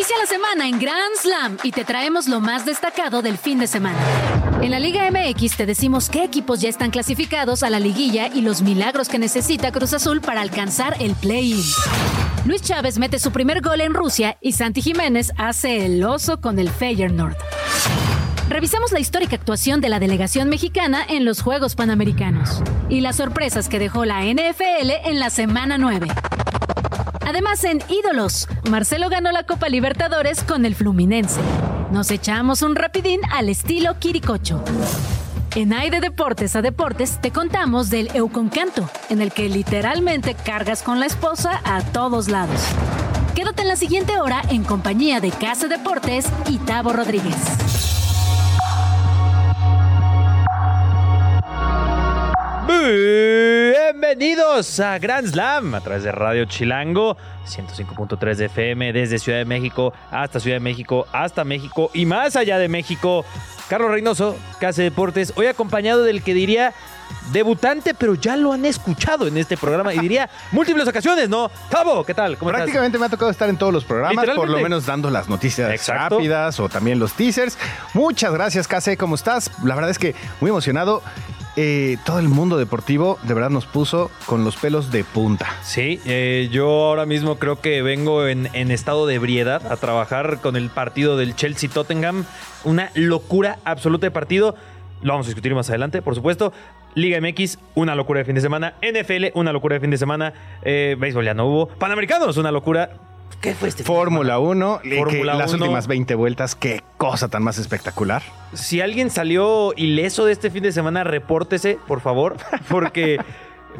Inicia la semana en Grand Slam y te traemos lo más destacado del fin de semana. En la Liga MX te decimos qué equipos ya están clasificados a la liguilla y los milagros que necesita Cruz Azul para alcanzar el play-in. Luis Chávez mete su primer gol en Rusia y Santi Jiménez hace el oso con el Feyenoord. Revisamos la histórica actuación de la delegación mexicana en los Juegos Panamericanos y las sorpresas que dejó la NFL en la semana 9. Además, en Ídolos, Marcelo ganó la Copa Libertadores con el Fluminense. Nos echamos un rapidín al estilo Quiricocho. En de Deportes a Deportes te contamos del Euconcanto, en el que literalmente cargas con la esposa a todos lados. Quédate en la siguiente hora en compañía de Casa Deportes y Tavo Rodríguez. Bienvenidos a Grand Slam a través de Radio Chilango 105.3 de FM desde Ciudad de México hasta Ciudad de México, hasta México y más allá de México. Carlos Reynoso, Casa Deportes, hoy acompañado del que diría debutante, pero ya lo han escuchado en este programa y diría múltiples ocasiones, ¿no? Tavo, ¿qué tal? ¿Cómo Prácticamente me ha tocado estar en todos los programas, por lo menos dando las noticias rápidas o también los teasers. Muchas gracias, Case, ¿cómo estás? La verdad es que muy emocionado eh, todo el mundo deportivo de verdad nos puso con los pelos de punta. Sí, eh, yo ahora mismo creo que vengo en, estado de ebriedad a trabajar con el partido del Chelsea-Tottenham. Una locura absoluta de partido. Lo vamos a discutir más adelante, por supuesto. Liga MX, una locura de fin de semana. NFL, una locura de fin de semana. Eh, béisbol ya no hubo. Panamericanos, una locura. ¿Qué fue este? Fórmula 1, las últimas 20 vueltas, qué cosa tan más espectacular. Si alguien salió ileso de este fin de semana, repórtese, por favor, porque...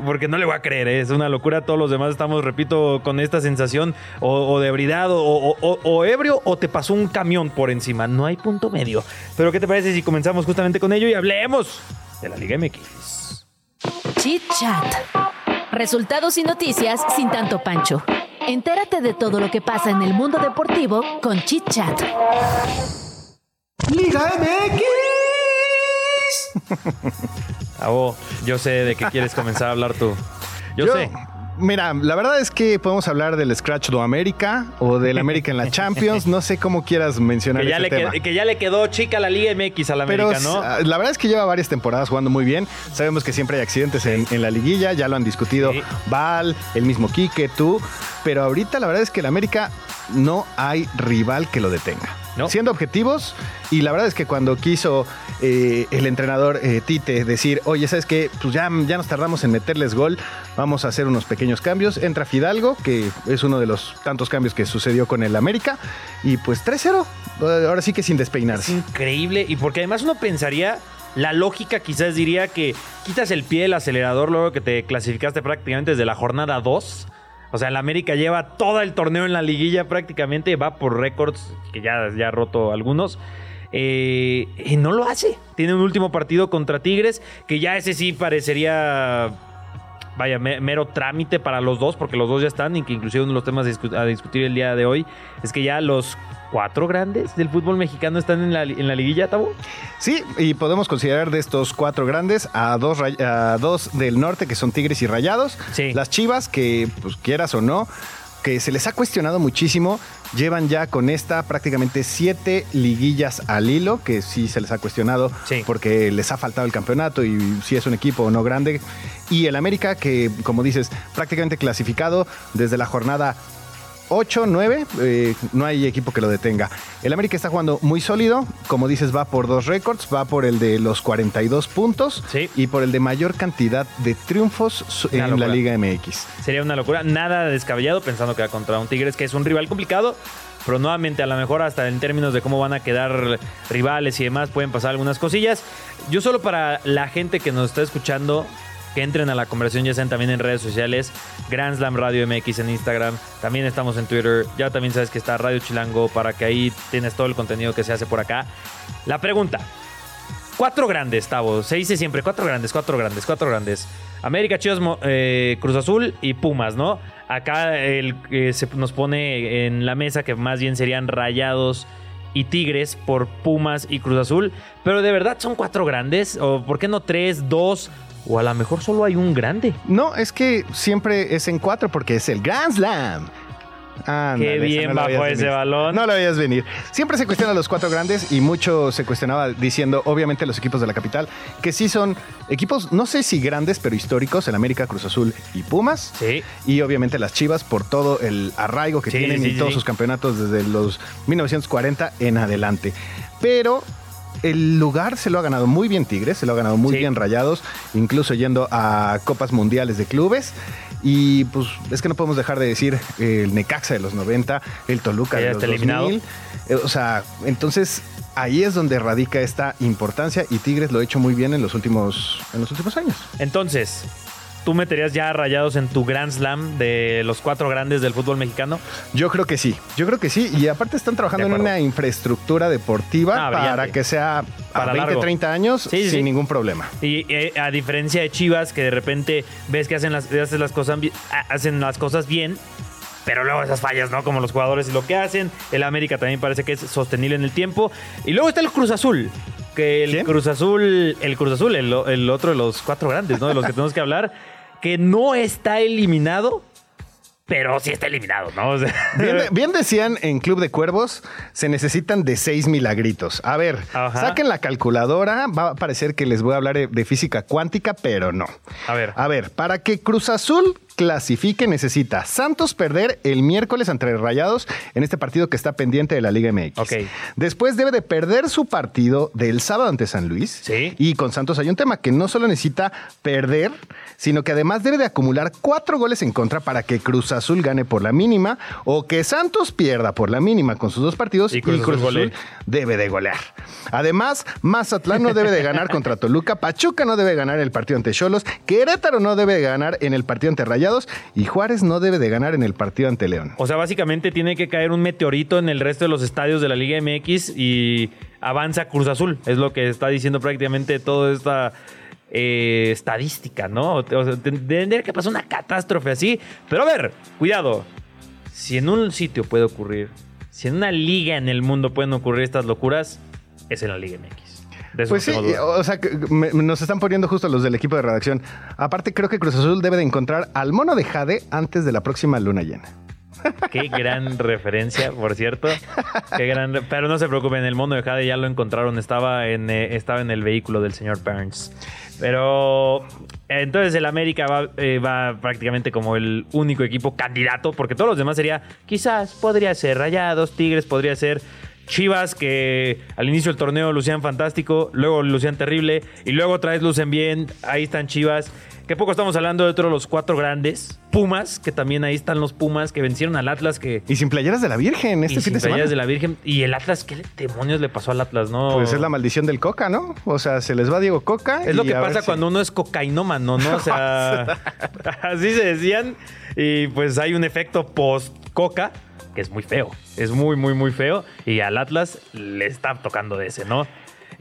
porque no le voy a creer, ¿eh? es una locura. Todos los demás estamos, repito, con esta sensación o, de ebriedad o, ebrio o te pasó un camión por encima. No hay punto medio. Pero ¿qué te parece si comenzamos justamente con ello y hablemos de la Liga MX? Chit Chat. Resultados y noticias sin tanto pancho. Entérate de todo lo que pasa en el mundo deportivo con Chit Chat. Liga MX. Ah, yo sé de qué quieres comenzar a hablar tú. Yo, sé. Mira, la verdad es que podemos hablar del Scratch do América o del América en la Champions. No sé cómo quieras mencionar que ya, le que ya le quedó chica la Liga MX a la América, ¿no? La verdad es que lleva varias temporadas jugando muy bien. Sabemos que siempre hay accidentes en, la liguilla. Ya lo han discutido Val, el mismo Quique, tú. Pero ahorita la verdad es que el América no hay rival que lo detenga. Siendo objetivos, y la verdad es que cuando quiso eh, el entrenador eh, Tite decir, oye, ¿sabes qué? Pues ya, ya nos tardamos en meterles gol, vamos a hacer unos pequeños cambios. Entra Fidalgo, que es uno de los tantos cambios que sucedió con el América, y pues 3-0. Ahora sí que sin despeinarse. Es increíble, y porque además uno pensaría la lógica quizás diría que quitas el pie del acelerador luego que te clasificaste prácticamente desde la jornada 2 o sea, el América lleva todo el torneo en la liguilla prácticamente, va por récords, que ya, ya ha roto algunos. Eh, y no lo hace. Tiene un último partido contra Tigres, que ya ese sí parecería vaya, mero trámite para los dos, porque los dos ya están, y que inclusive uno de los temas a discutir el día de hoy es que ya los cuatro grandes del fútbol mexicano están en la, en la liguilla, Tabo. Sí, y podemos considerar de estos cuatro grandes a dos, a dos del norte, que son Tigres y Rayados. Las Chivas, que pues quieras o no, que se les ha cuestionado muchísimo. Llevan ya con esta prácticamente siete liguillas al hilo, que sí se les ha cuestionado porque les ha faltado el campeonato y si es un equipo o no grande. Y el América, que como dices, prácticamente clasificado desde la jornada 8, 9, eh, no hay equipo que lo detenga. El América está jugando muy sólido, como dices, va por dos récords, va por el de los 42 puntos y por el de mayor cantidad de triunfos en la Liga MX. Sería una locura, nada descabellado pensando que va contra un Tigres que es un rival complicado, pero nuevamente a lo mejor hasta en términos de cómo van a quedar rivales y demás pueden pasar algunas cosillas. Yo solo para la gente que nos está escuchando, que entren a la conversación, ya sean también en redes sociales, Grand Slam Radio MX en Instagram, también estamos en Twitter, ya también sabes que está Radio Chilango para que ahí tienes todo el contenido que se hace por acá. La pregunta, cuatro grandes, Tavo, se dice siempre, cuatro grandes, cuatro grandes, cuatro grandes. América, Chivas, eh, Cruz Azul y Pumas, ¿no? Acá el, se nos pone en la mesa que más bien serían rayados y Tigres por Pumas y Cruz Azul. Pero de verdad son cuatro grandes. ¿O por qué no tres, dos? O a lo mejor solo hay un grande. No, es que siempre es en cuatro porque es el Grand Slam. Qué bien bajó ese balón. No lo veías venir. Siempre se cuestionan los cuatro grandes y mucho se cuestionaba diciendo, obviamente, los equipos de la capital, que sí son equipos, no sé si grandes, pero históricos, el América, Cruz Azul y Pumas. Sí. Y obviamente las Chivas por todo el arraigo que tienen y todos sus campeonatos desde los 1940 en adelante. Pero el lugar se lo ha ganado muy bien Tigres, se lo ha ganado muy bien Rayados, incluso yendo a Copas Mundiales de Clubes. Y pues es que no podemos dejar de decir el Necaxa de los 90, el Toluca de los 2000. Eh, o sea, entonces ahí es donde radica esta importancia y Tigres lo ha hecho muy bien en los últimos, en los últimos años. Entonces, ¿Tú meterías ya rayados en tu Grand Slam de los cuatro grandes del fútbol mexicano? Yo creo que sí, yo creo que sí. Y aparte están trabajando en una infraestructura deportiva ah, para que sea para 20, 30 años sin ningún problema. Y eh, a diferencia de Chivas, que de repente ves que hacen las, las, cosas, hacen las cosas bien, pero luego esas fallas, ¿no? Como los jugadores y lo que hacen. El América también parece que es sostenible en el tiempo. Y luego está el Cruz Azul. Que el Cruz Azul, el Cruz Azul, el, el, otro de los cuatro grandes, ¿no? De los que tenemos que hablar que no está eliminado, pero sí está eliminado, ¿no? bien, decían en Club de Cuervos, se necesitan de seis milagritos. A ver, saquen la calculadora, va a parecer que les voy a hablar de física cuántica, pero no. A ver. A ver, para que Cruz Azul clasifique necesita Santos perder el miércoles entre Rayados en este partido que está pendiente de la Liga MX. Ok. Después debe de perder su partido del sábado ante San Luis. Sí. Y con Santos hay un tema que no solo necesita perder, sino que además debe de acumular cuatro goles en contra para que Cruz Azul gane por la mínima o que Santos pierda por la mínima con sus dos partidos y Cruz, Azul, debe de golear. Además, Mazatlán no debe de ganar contra Toluca, Pachuca no debe ganar el partido ante Cholos, Querétaro no debe de ganar en el partido ante Rayados y Juárez no debe de ganar en el partido ante León. O sea, básicamente tiene que caer un meteorito en el resto de los estadios de la Liga MX y avanza Cruz Azul. Es lo que está diciendo prácticamente toda esta eh, estadística, ¿no? O sea, tendría que pasar una catástrofe así. Pero a ver, cuidado. Si en un sitio puede ocurrir, si en una liga en el mundo pueden ocurrir estas locuras, es en la Liga MX pues sí, o sea, nos están poniendo justo los del equipo de redacción. Aparte, creo que Cruz Azul debe de encontrar al mono de Jade antes de la próxima luna llena. Qué gran referencia, por cierto. Qué gran, pero no se preocupen, el mono de Jade ya lo encontraron, estaba en, eh, estaba en el vehículo del señor Burns. Pero entonces el América va, eh, va, prácticamente como el único equipo candidato, porque todos los demás sería, quizás podría ser Rayados, Tigres, podría ser Chivas, que al inicio del torneo lucían fantástico, luego lucían terrible, y luego otra vez lucen bien. Ahí están Chivas. Que poco estamos hablando de otros los cuatro grandes. Pumas, que también ahí están los Pumas que vencieron al Atlas. que Y sin playeras de la Virgen este fin de semana. playeras de la Virgen. Y el Atlas, ¿qué demonios le pasó al Atlas? No. Pues es la maldición del Coca, ¿no? O sea, se les va Diego Coca. Es lo que pasa cuando uno es cocainómano, ¿no? O sea, así se decían. Y pues hay un efecto post-coca que es muy feo. Es muy, muy, muy feo. Y al Atlas le está tocando de ese, ¿no?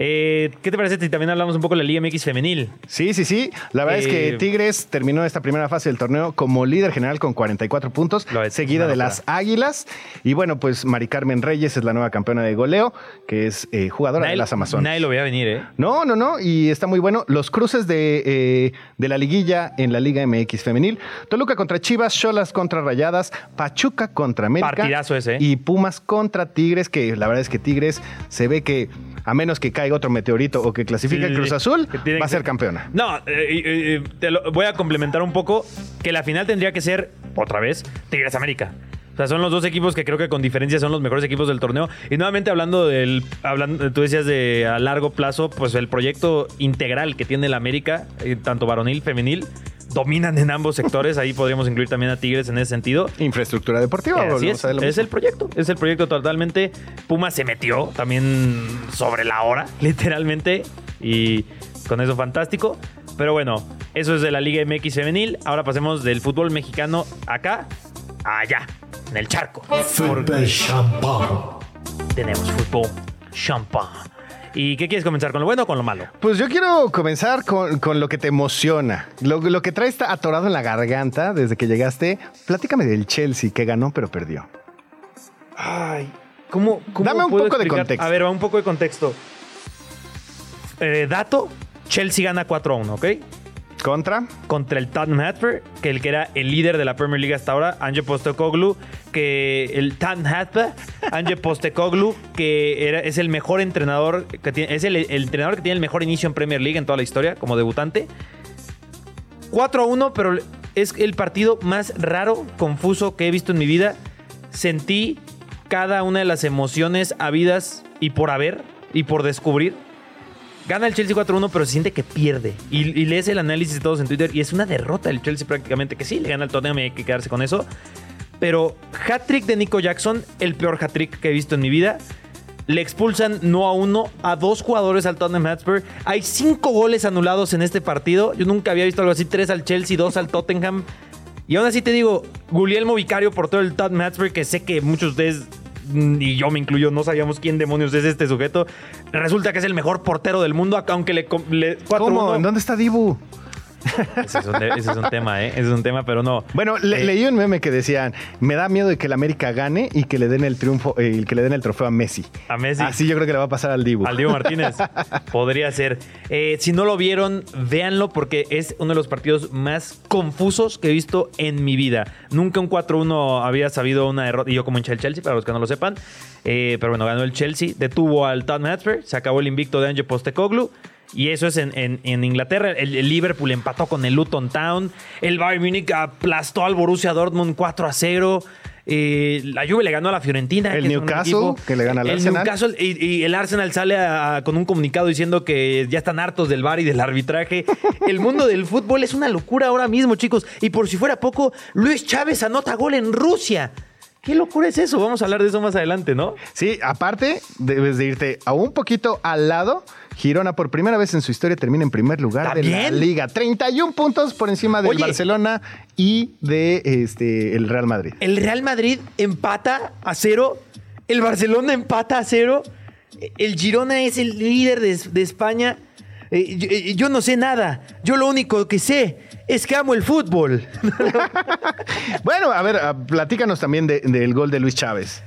Eh, ¿Qué te parece si también hablamos un poco de la Liga MX femenil? Sí, sí, sí. La verdad es que eh, Tigres terminó esta primera fase del torneo como líder general con 44 puntos, seguida de las Águilas. Y bueno, pues Mari Carmen Reyes es la nueva campeona de goleo, que es eh, jugadora de las Amazonas. Nadie lo veía venir, ¿eh? No, no, no. Y está muy bueno. Los cruces de, de la liguilla en la Liga MX femenil. Toluca contra Chivas, Cholas contra Rayadas, Pachuca contra América. Partidazo ese. Y Pumas contra Tigres, que la verdad es que Tigres se ve que a menos que caiga otro meteorito o que clasifique el Cruz Azul, va a ser campeona. No, eh, eh, te lo voy a complementar un poco, que la final tendría que ser, otra vez, Tigres América. O sea, son los dos equipos que creo que con diferencia son los mejores equipos del torneo. Y nuevamente hablando del, hablando, tú decías de a largo plazo, pues el proyecto integral que tiene el América, eh, tanto varonil, femenil, dominan en ambos sectores. Ahí podríamos incluir también a Tigres en ese sentido. Infraestructura deportiva. es, es el proyecto. Es el proyecto totalmente. Puma se metió también sobre la hora, literalmente. Y con eso fantástico. Pero bueno, eso es de la Liga MX femenil. Ahora pasemos del fútbol mexicano acá allá, en el charco. Fútbol champán. Tenemos fútbol champán. ¿Y qué quieres comenzar? ¿Con lo bueno o con lo malo? Pues yo quiero comenzar con, con lo que te emociona. Lo, lo que trae está atorado en la garganta desde que llegaste. Platícame del Chelsea que ganó pero perdió. Ay, ¿cómo, cómo Dame un puedo poco de contexto. A ver, va un poco de contexto. Eh, dato, Chelsea gana 4 a 1, ¿ok? Contra. Contra el Tottenham Hotspur, que el que era el líder de la Premier League hasta ahora, Ange Postecoglou, que el Tottenham Hotspur, Ange Postecoglou, que es el mejor entrenador, que tiene, es el, el entrenador que tiene el mejor inicio en Premier League en toda la historia, como debutante. 4 a 1, pero es el partido más raro, confuso que he visto en mi vida. Sentí cada una de las emociones habidas y por haber y por descubrir. Gana el Chelsea 4-1, pero se siente que pierde. Y, lees el análisis de todos en Twitter y es una derrota del Chelsea prácticamente. Que sí, le gana el Tottenham y hay que quedarse con eso. Pero hat-trick de Nico Jackson, el peor hat-trick que he visto en mi vida. Le expulsan no a uno, a dos jugadores al Tottenham Hotspur. Hay cinco goles anulados en este partido. Yo nunca había visto algo así. Tres al Chelsea, dos al Tottenham. Y aún así te digo, Guglielmo Vicario por todo el Tottenham Hotspur, que sé que muchos de ustedes, y yo me incluyo, no sabíamos quién demonios es este sujeto. Resulta que es el mejor portero del mundo, aunque le... le 4-1. ¿Cómo? ¿En dónde está Dibu? Ese es, un, ese es un tema, ¿eh? Ese es un tema, pero no. Bueno, le- Eh, leí un meme que decían, me da miedo de que el América gane y que le den el triunfo, eh, que le den el trofeo a Messi. A Messi. Así yo creo que le va a pasar al Dibu. Al Diego Martínez. Podría ser. Eh, si no lo vieron, véanlo porque es uno de los partidos más confusos que he visto en mi vida. Nunca un 4-1 había sabido una derrota. Y yo como hincha del Chelsea, para los que no lo sepan. Pero bueno, ganó el Chelsea. Detuvo al Tottenham Hotspur. Se acabó el invicto de Ange Postecoglou. Y eso es en, en- en Inglaterra. El, el Liverpool empató con el Luton Town. El Bayern Múnich aplastó al Borussia Dortmund 4 a 0. Eh, la Juve le ganó a la Fiorentina. El que Newcastle, equipo- que le gana al el Arsenal. Newcastle y, y el Arsenal sale a- a- con un comunicado diciendo que ya están hartos del VAR y del arbitraje. El mundo del fútbol es una locura ahora mismo, chicos. Y por si fuera poco, Luis Chávez anota gol en Rusia. ¿Qué locura es eso? Vamos a hablar de eso más adelante, ¿no? Sí, aparte, debes de irte a un poquito al lado. Girona por primera vez en su historia termina en primer lugar de la liga. 31 puntos por encima del Oye. Barcelona y de este el Real Madrid. El Real Madrid empata a cero. El Barcelona empata a cero. El Girona es el líder de, de España. Eh, yo, eh, yo no sé nada. Yo lo único que sé es que amo el fútbol. Bueno, a ver, platícanos también de- del gol de Luis Chávez.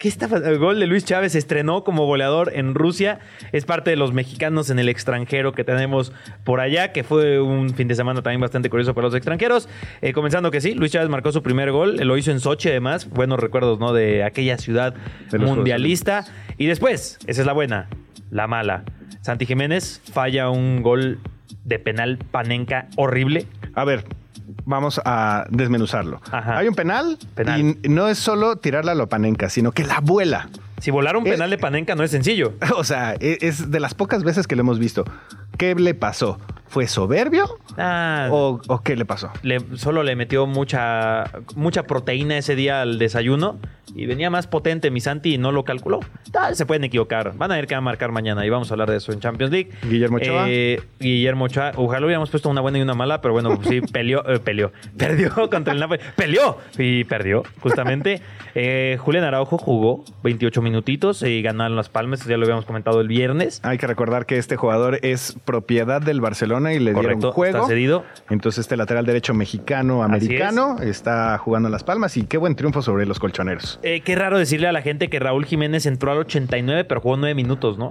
¿Qué está El gol de Luis Chávez estrenó como goleador en Rusia. Es parte de los mexicanos en el extranjero que tenemos por allá, que fue un fin de semana también bastante curioso para los extranjeros. Eh, comenzando que sí, Luis Chávez marcó su primer gol. Lo hizo en Sochi, además. Buenos recuerdos, ¿no? De aquella ciudad De mundialista. Y después, esa es la buena, la mala. Santi Jiménez falla un gol de penal panenca horrible. A ver, vamos a desmenuzarlo. Ajá. Hay un penal, Penal. y no es solo tirarla a lo panenca, sino que la vuela. Si volar un Es- penal de panenca no es sencillo. O sea, e- es de las pocas veces que lo hemos visto. ¿Qué le pasó? ¿Fue soberbio Ah, o, o qué le pasó? le- solo le metió mucha, mucha proteína ese día al desayuno y venía más potente mi Santi y no lo calculó. Se pueden equivocar. Van a ver qué va a marcar mañana y vamos a hablar de eso en Champions League. Guillermo Ochoa. Eh, Guillermo Ochoa. Ojalá hubiéramos puesto una buena y una mala, pero bueno, pues sí, peleó, eh, peleó. Perdió contra el Napoli. Peleó y perdió, justamente. Eh, Julián Araujo jugó 28 minutitos y ganaron las palmas. Ya lo habíamos comentado el viernes. Hay que recordar que este jugador es propiedad del Barcelona y le Correcto, dieron juego. está cedido. Entonces este lateral derecho mexicano americano está jugando en las palmas y qué buen triunfo sobre los colchoneros. Eh, qué raro decirle a la gente que Raúl Jiménez entró al 89, pero jugó 9 minutos, ¿no?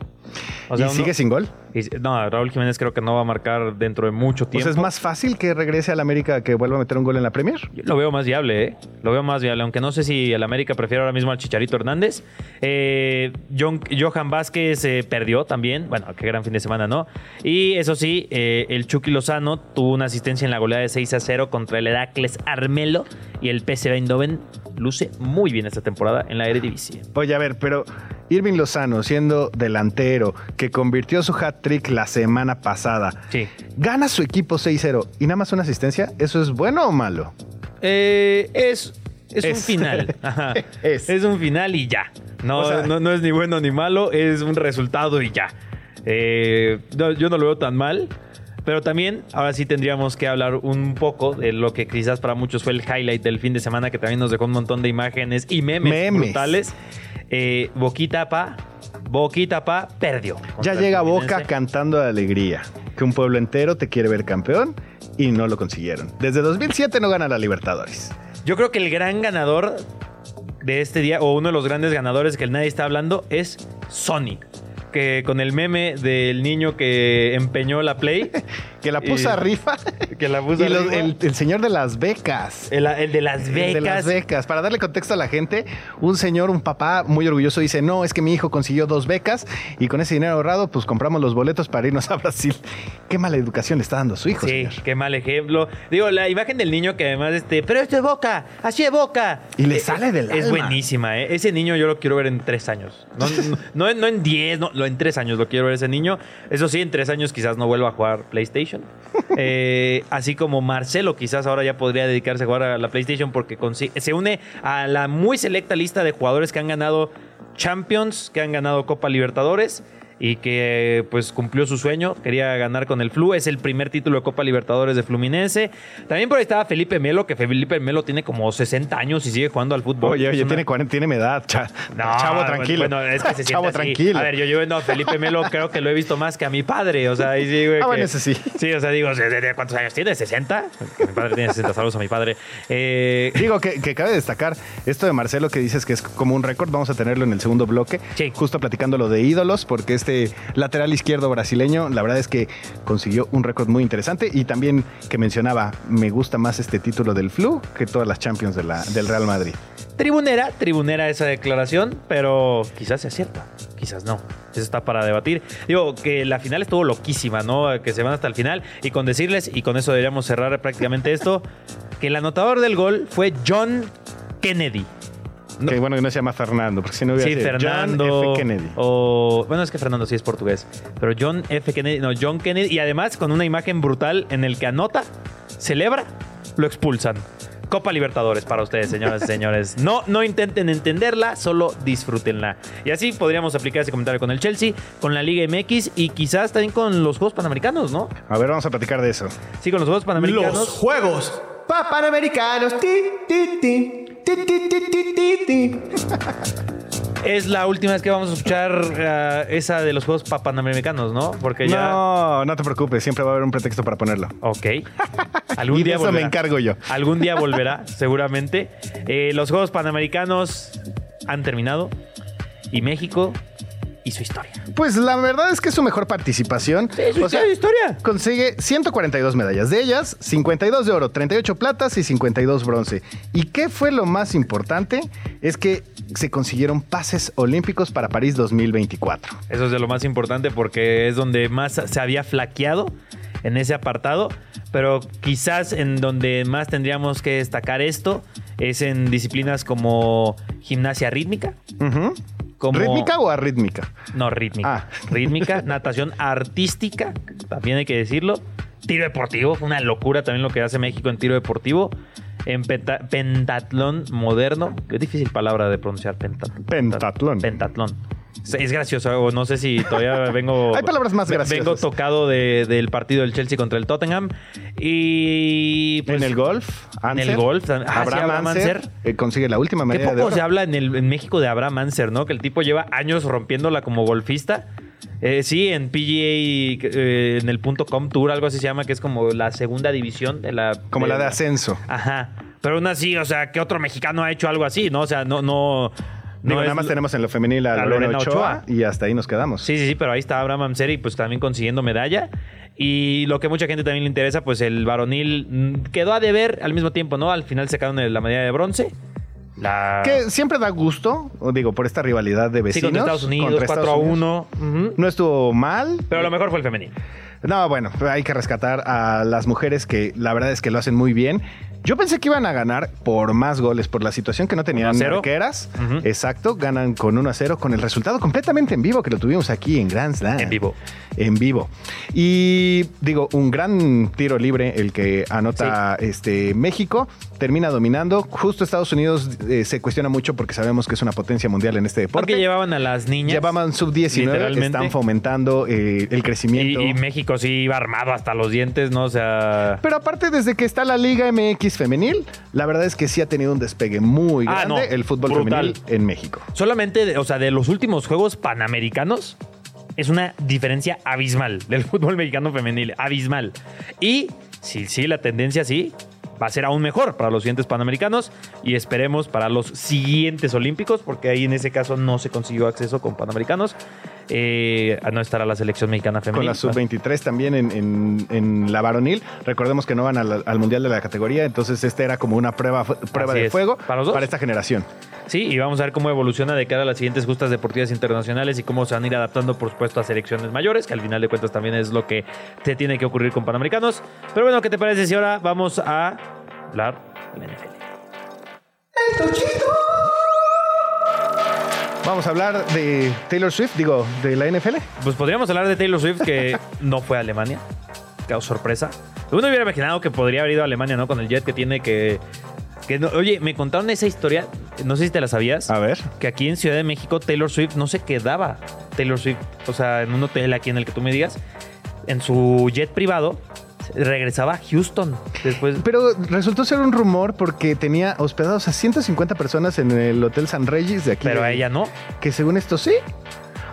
O y uno- sigue sin gol. y- no, Raúl Jiménez creo que no va a marcar dentro de mucho tiempo. sea, es más fácil que regrese al América que vuelva a meter un gol en la Premier. Yo lo veo más viable, ¿eh? Lo veo más viable, aunque no sé si el América prefiere ahora mismo al Chicharito Hernández. Eh, John- Johan Vázquez eh, perdió también. Bueno, qué gran fin de semana, ¿no? Y eso sí, eh, el Chucky Lozano tuvo una asistencia en la goleada de 6 a 0 contra el Heracles Armelo y el PSV Eindhoven luce muy bien esta temporada en la Eredivisie. Oye, a ver, pero Irving Lozano, siendo delantero, que convirtió su hat-trick la semana pasada, Sí. gana su equipo 6-0 y nada más una asistencia, ¿eso es bueno o malo? Eh, es, es, un final. Ajá. Es. Es. un final y ya. No, O sea- no, no es ni bueno ni malo, es un resultado y ya. Eh, no, yo no lo veo tan mal. Pero también, ahora sí tendríamos que hablar un poco de lo que quizás para muchos fue el highlight del fin de semana, que también nos dejó un montón de imágenes y memes, Memes. brutales. Eh, Boquita Pa, Boquita Pa perdió. Ya llega Boca cantando de alegría. Que un pueblo entero te quiere ver campeón y no lo consiguieron. Desde 2007 no gana la Libertadores. Yo creo que el gran ganador de este día, o uno de los grandes ganadores que nadie está hablando, es Sony. Que con el meme del niño que empeñó la Play, Que la puso a rifa. que la puso y los- el, el señor de las becas. el, el de las El becas. de las becas. Para darle contexto a la gente, un señor, un papá muy orgulloso dice, no, es que mi hijo consiguió dos becas y con ese dinero ahorrado, pues compramos los boletos para irnos a Brasil. Qué mala educación le está dando a su hijo, Sí, señor. qué mal ejemplo. Digo, la imagen del niño que además, este, pero esto es boca, así es boca. Y le Eh, sale del Es alma. buenísima, ¿eh? Ese niño yo lo quiero ver en tres años. No, no, no en- no en diez, no, en tres años lo quiero ver ese niño. Eso sí, en tres años quizás no vuelva a jugar PlayStation. Eh, así como Marcelo quizás ahora ya podría dedicarse a jugar a la PlayStation porque se une a la muy selecta lista de jugadores que han ganado Champions, que han ganado Copa Libertadores y que pues cumplió su sueño, quería ganar con el Flu, es el primer título de Copa Libertadores de Fluminense. También por ahí estaba Felipe Melo, que Felipe Melo tiene como 60 años y sigue jugando al fútbol. Oye, oye, una- tiene 40, tiene mi edad. cha- no, chavo, tranquilo. Bueno, es que se Chavo, así. tranquilo. A ver, yo llevo viendo a Felipe Melo, creo que lo he visto más que a mi padre. O sea, ahí sí, güey. Ah, que- bueno, sí. Sí, o sea, digo, ¿de- de- ¿cuántos años tiene? ¿60? Que mi padre tiene 60. Saludos a mi padre. Eh, Digo que, que cabe destacar esto de Marcelo que dices que es como un récord, vamos a tenerlo en el segundo bloque, Sí. justo platicando lo de ídolos, porque este lateral izquierdo brasileño, la verdad es que consiguió un récord muy interesante y también que mencionaba, me gusta más este título del Flu que todas las Champions del Real Madrid. Tribunera, tribunera esa declaración, pero quizás sea cierta, quizás no. Eso está para debatir. Digo que la final estuvo loquísima, ¿no? Que se van hasta el final. Y con decirles, y con eso deberíamos cerrar prácticamente esto, que el anotador del gol fue John Kennedy. No. Que bueno que no se llama Fernando, porque si no hubiera Sí, sido Fernando. John F. Kennedy. O, bueno, es que Fernando sí es portugués. Pero John F. Kennedy, no, John Kennedy. Y además con una imagen brutal en el que anota, celebra, lo expulsan. Copa Libertadores para ustedes, señoras y señores. No, no intenten entenderla, solo disfrútenla. Y así podríamos aplicar ese comentario con el Chelsea, con la Liga MX y quizás también con los Juegos Panamericanos, ¿no? A ver, vamos a platicar de eso. Sí, con los Juegos Panamericanos. Los Juegos Panamericanos. Ti, ti, ti. Es la última vez que vamos a escuchar eh, esa de los Juegos pa- Panamericanos, ¿no? Porque ya... No, no te preocupes, siempre va a haber un pretexto para ponerlo. Ok. Algún Y de día eso me encargo yo. Algún día volverá, seguramente. Eh, los Juegos Panamericanos han terminado. Y México y su historia. Pues la verdad es que es su mejor participación. su historia. Consigue 142 medallas. De ellas, 52 de oro, 38 platas y 52 bronce. ¿Y qué fue lo más importante? Es que se consiguieron pases olímpicos para París 2024. Eso es de lo más importante porque es donde más se había flaqueado en ese apartado. Pero quizás en donde más tendríamos que destacar esto es en disciplinas como gimnasia rítmica. Como... ¿Rítmica o arrítmica? No, rítmica. Ah. Rítmica, natación artística, también hay que decirlo. Tiro deportivo, una locura también lo que hace México en tiro deportivo. En penta- pentatlón moderno, qué difícil palabra de pronunciar, pentatlón. Pentatlón. Pentatlón. Es- gracioso, o no sé si todavía vengo. Hay palabras más graciosas. Vengo tocado de- del partido del Chelsea contra el Tottenham. Y. pues, en el golf, En el Anser, golf. Ah, sí, Abraham Abraham Anser, Anser. eh, consigue la última Qué medalla de poco oro. se habla en, el, en México de Abraham Anser, ¿no? Que el tipo lleva años rompiéndola como golfista. Eh, sí, en PGA, eh, en el punto .com Tour, algo así se llama, que es como la segunda división de la... Como la de ascenso. Ajá. Pero aún así, o sea, ¿qué otro mexicano ha hecho algo así, no? O sea, no... no Digo, no nada es- más tenemos en lo femenil a, a Lorena, Lorena Ochoa, Ochoa. y hasta ahí nos quedamos. Sí, sí, sí, pero ahí está Abraham Amseri, pues también consiguiendo medalla. Y lo que mucha gente también le interesa, pues el varonil mm, quedó a deber al mismo tiempo, ¿no? Al final sacaron el- la medalla de bronce. La... Que siempre da gusto, digo, por esta rivalidad de Sí, vecinos. contra Estados Unidos, contra 4 Estados a Unidos. 1. Ujú. No estuvo mal. Pero lo mejor fue el femenino. No, bueno, hay que rescatar a las mujeres que la verdad es que lo hacen muy bien. Yo pensé que iban a ganar por más goles, por la situación que no tenían 1 a 0. arqueras. Ujú. Exacto, ganan con 1 a 0, con el resultado completamente en vivo que lo tuvimos aquí en Grand Slam. En vivo. En vivo. Y digo, un gran tiro libre el que anota este México. termina dominando. Justo Estados Unidos eh, se cuestiona mucho porque sabemos que es una potencia mundial en este deporte. Porque llevaban a las niñas. Llevaban sub-19, están fomentando eh, el crecimiento. Y, México sí iba armado hasta los dientes, ¿no? O sea. Pero aparte, desde que está la Liga MX femenil, la verdad es que sí ha tenido un despegue muy ah, grande el fútbol femenil en México. Solamente, o sea, de los últimos Juegos Panamericanos, es una diferencia abismal del fútbol mexicano femenil. Abismal. Y si sí, la tendencia sí, va a ser aún mejor para los siguientes Panamericanos y esperemos para los siguientes Olímpicos, porque ahí en ese caso no se consiguió acceso con Panamericanos. Eh, a no estar a la selección mexicana femenil. Con la sub-23 también en, la varonil. Recordemos que no van al, Mundial de la categoría, entonces este era como una prueba, prueba de fuego ¿Para, para esta generación. Sí, y vamos a ver cómo evoluciona de cara a las siguientes justas deportivas internacionales y cómo se van a ir adaptando, por supuesto, a selecciones mayores, que al final de cuentas también es lo que te tiene que ocurrir con Panamericanos. Pero bueno, ¿qué te parece si ahora vamos a hablar de NFL. Vamos a hablar de Taylor Swift, digo, de la NFL. Pues podríamos hablar de Taylor Swift que no fue a Alemania. Causó sorpresa. Uno hubiera imaginado que podría haber ido a Alemania, ¿no? Con el jet que tiene que. que oye, me contaron esa historia, no sé si te la sabías. A ver. Que aquí en Ciudad de México Taylor Swift no se quedaba. Taylor Swift, o sea, en un hotel aquí en el que tú me digas, en su jet privado, regresaba a Houston después. Pero resultó ser un rumor porque tenía hospedados a 150 personas en el Hotel San Regis de aquí. Pero a ella no. Que según esto sí.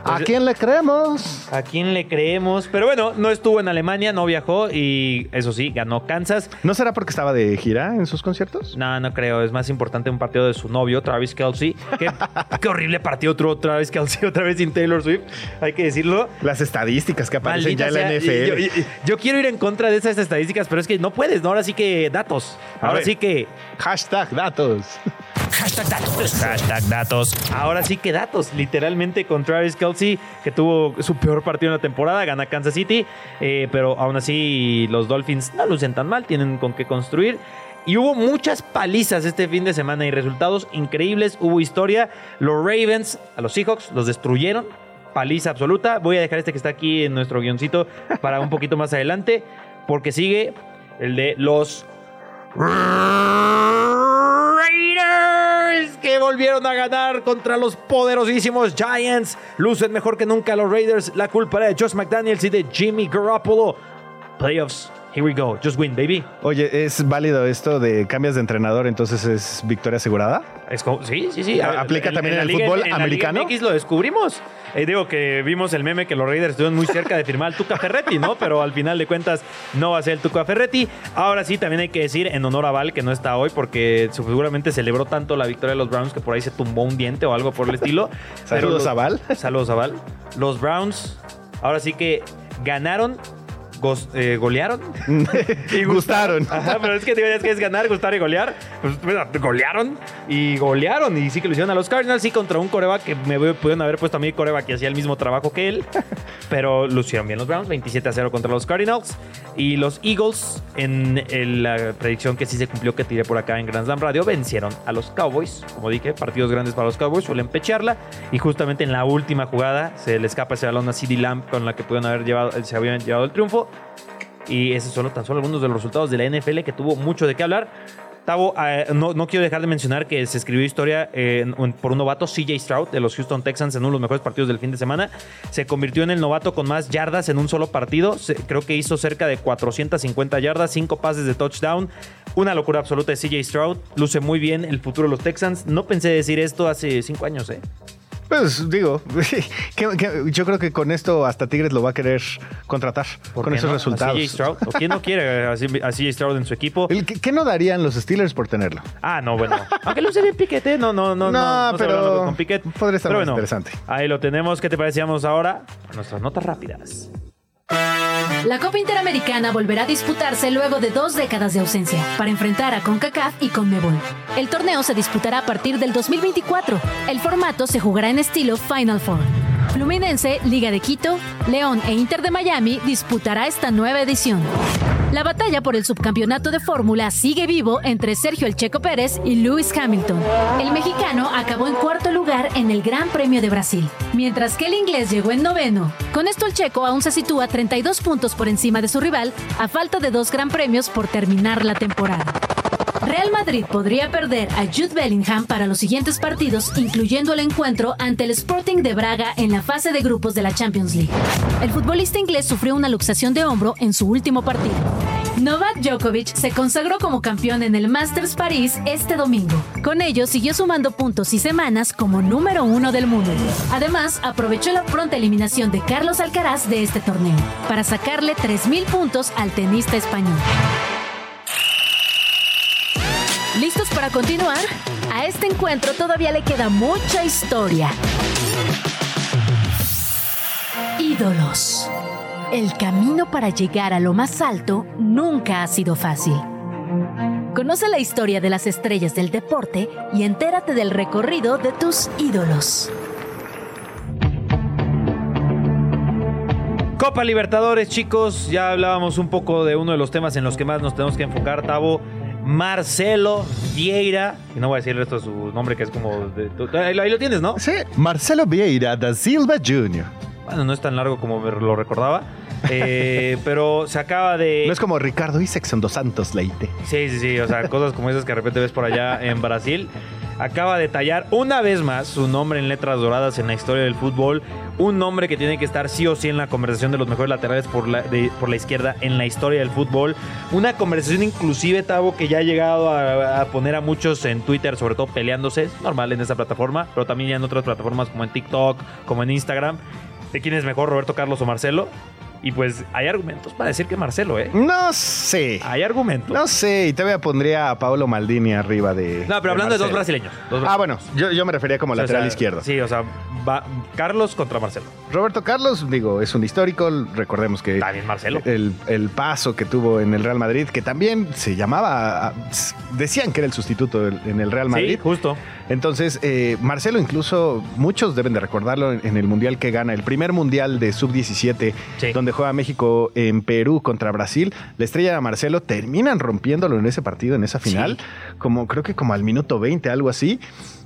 ¿A quién le creemos? ¿A quién le creemos? Pero bueno, no estuvo en Alemania, no viajó y eso sí, ganó Kansas. ¿No será porque estaba de gira en sus conciertos? No, no creo. Es más importante un partido de su novio, Travis Kelsey. Qué, qué horrible partido otro Travis Kelsey otra vez sin Taylor Swift. Hay que decirlo. Las estadísticas que aparecen ya en la NFL. Yo, quiero ir en contra de esas estadísticas, pero es que no puedes, ¿no? Ahora sí que datos. Ahora sí que. Hashtag datos. Hashtag datos. Hashtag datos. Ahora sí que datos. Literalmente con Travis Kelsey, que tuvo su peor partido en la temporada, gana Kansas City. Eh, pero aún así, los Dolphins no lucen tan mal, tienen con qué construir. Y hubo muchas palizas este fin de semana y resultados increíbles. Hubo historia. Los Ravens a los Seahawks los destruyeron. Paliza absoluta. Voy a dejar este que está aquí en nuestro guioncito para un poquito más adelante. Porque sigue el de los Raiders que volvieron a ganar contra los poderosísimos Giants. Lucen mejor que nunca los Raiders. La culpa era de Josh McDaniels y de Jimmy Garoppolo. Playoffs Here we go. Just win, baby. Oye, ¿es válido esto de cambias de entrenador, entonces es victoria asegurada? Es sí, sí, sí. ¿Aplica también en, el fútbol americano? En lo descubrimos. Eh, digo que vimos el meme que los Raiders estuvieron muy cerca de firmar al Tuca Ferretti, ¿no? Pero al final de cuentas no va a ser el Tuca Ferretti. Ahora sí, también hay que decir en honor a Val, que no está hoy, porque seguramente celebró tanto la victoria de los Browns que por ahí se tumbó un diente o algo por el estilo. saludos a Val. Saludos a Val. Los Browns, ahora sí que ganaron eh, golearon y gustaron. Ajá, pero es que es que es ganar, gustar y golear. Pues golearon y golearon. Y sí que lo hicieron a los Cardinals, sí, contra un coreback que me pudieron haber puesto a mí coreback que hacía el mismo trabajo que él. pero lucieron bien los Browns, 27 a 0 contra los Cardinals. Y los Eagles, en la predicción que sí se cumplió que tiré por acá en Grand Slam Radio, vencieron a los Cowboys. Como dije, partidos grandes para los Cowboys, suelen pecharla. Y justamente en la última jugada se le escapa ese balón a CD Lamb con la que pudieron haber llevado, se habían llevado el triunfo. Y esos son tan solo algunos de los resultados de la NFL que tuvo mucho de qué hablar. Tavo, eh, no, quiero dejar de mencionar que se escribió historia eh, por un novato, CJ Stroud, de los Houston Texans, en uno de los mejores partidos del fin de semana. Se convirtió en el novato con más yardas en un solo partido. creo que hizo cerca de 450 yardas, 5 pases de touchdown. Una locura absoluta de CJ Stroud. Luce muy bien el futuro de los Texans. No pensé decir esto hace 5 años, ¿eh? Pues digo, yo creo que con esto hasta Tigres lo va a querer contratar con esos resultados. Stroud? ¿O quién no quiere a CJ Stroud en su equipo? ¿Qué, no darían los Steelers por tenerlo? Ah, no, bueno. Aunque lo bien Piquete, no, no, no. No, no pero con Piquet. podría estar más interesante. Ahí lo tenemos. ¿Qué te parecíamos ahora? Nuestras notas rápidas. La Copa Interamericana volverá a disputarse luego de dos décadas de ausencia para enfrentar a CONCACAF y CONMEBOL. El torneo se disputará a partir del 2024. El formato se jugará en estilo Final Four. Fluminense, Liga de Quito, León e Inter de Miami disputará esta nueva edición. La batalla por el subcampeonato de Fórmula sigue vivo entre Sergio El Checo Pérez y Lewis Hamilton. El mexicano acabó en cuarto lugar en el Gran Premio de Brasil, mientras que el inglés llegó en noveno. Con esto el checo aún se sitúa 32 puntos por encima de su rival, a falta de dos Gran Premios por terminar la temporada. Real Madrid podría perder a Jude Bellingham para los siguientes partidos, incluyendo el encuentro ante el Sporting de Braga en la fase de grupos de la Champions League. El futbolista inglés sufrió una luxación de hombro en su último partido. Novak Djokovic se consagró como campeón en el Masters París este domingo. Con ello siguió sumando puntos y semanas como número uno del mundo. Además, aprovechó la pronta eliminación de Carlos Alcaraz de este torneo para sacarle 3.000 puntos al tenista español. Continuar? A este encuentro todavía le queda mucha historia. Ídolos. El camino para llegar a lo más alto nunca ha sido fácil. Conoce la historia de las estrellas del deporte y entérate del recorrido de tus ídolos. Copa Libertadores, chicos. Ya hablábamos un poco de uno de los temas en los que más nos tenemos que enfocar, Tavo. Marcelo Vieira, y no voy a decir el resto de su nombre, que es como. ahí, lo tienes, ¿no? Sí, Marcelo Vieira da Silva Jr. Bueno, no es tan largo como lo recordaba. Eh, pero se acaba de. No es como Ricardo Isaacson dos Santos Leite. Sí, sí, sí. O sea, cosas como esas que de repente ves por allá en Brasil. Acaba de tallar una vez más su nombre en letras doradas en la historia del fútbol. Un nombre que tiene que estar sí o sí en la conversación de los mejores laterales por la, por la izquierda en la historia del fútbol. Una conversación inclusive, Tavo, que ya ha llegado a, poner a muchos en Twitter, sobre todo peleándose. Normal en esa plataforma, pero también ya en otras plataformas como en TikTok, como en Instagram. ¿De quién es mejor, Roberto Carlos o Marcelo? Y pues hay argumentos para decir que Marcelo, ¿eh? No sé. Hay argumentos. No sé. Y todavía pondría a Paolo Maldini arriba de. No, pero hablando de dos brasileños, Ah, bueno. Yo, me refería como lateral izquierdo. Sí, o sea, va Carlos contra Marcelo. Roberto Carlos, digo, es un histórico. Recordemos que. También Marcelo. El, el paso que tuvo en el Real Madrid, que también se llamaba. Decían que era el sustituto en el Real Madrid. Sí, justo. Entonces, eh, Marcelo, incluso muchos deben de recordarlo en, el mundial que gana, el primer mundial de sub-17, donde juega México en Perú contra Brasil. La estrella de Marcelo terminan rompiéndolo en ese partido, en esa final, como creo que como al minuto 20, algo así.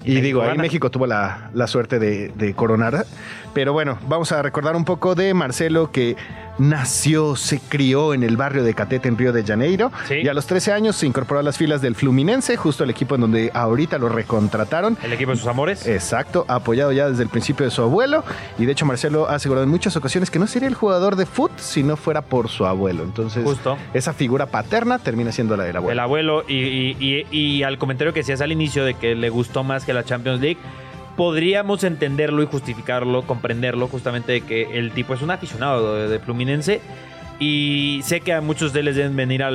Y digo, ahí México tuvo la, suerte de, de, coronar. Pero bueno, vamos a recordar un poco de Marcelo que nació, se crió en el barrio de Catete en Río de Janeiro. Y a los 13 años se incorporó a las filas del Fluminense, justo el equipo en donde ahorita lo recontrataron. El equipo de sus amores. Exacto, apoyado ya desde el principio de su abuelo. Y de hecho Marcelo ha asegurado en muchas ocasiones que no sería el jugador de fútbol si no fuera por su abuelo. Entonces, justo. esa figura paterna termina siendo la del abuelo. El abuelo y, y al comentario que hacías al inicio de que le gustó más la Champions League podríamos entenderlo y justificarlo, comprenderlo, justamente de que el tipo es un aficionado de, Fluminense. Y sé que a muchos de ellos deben venir a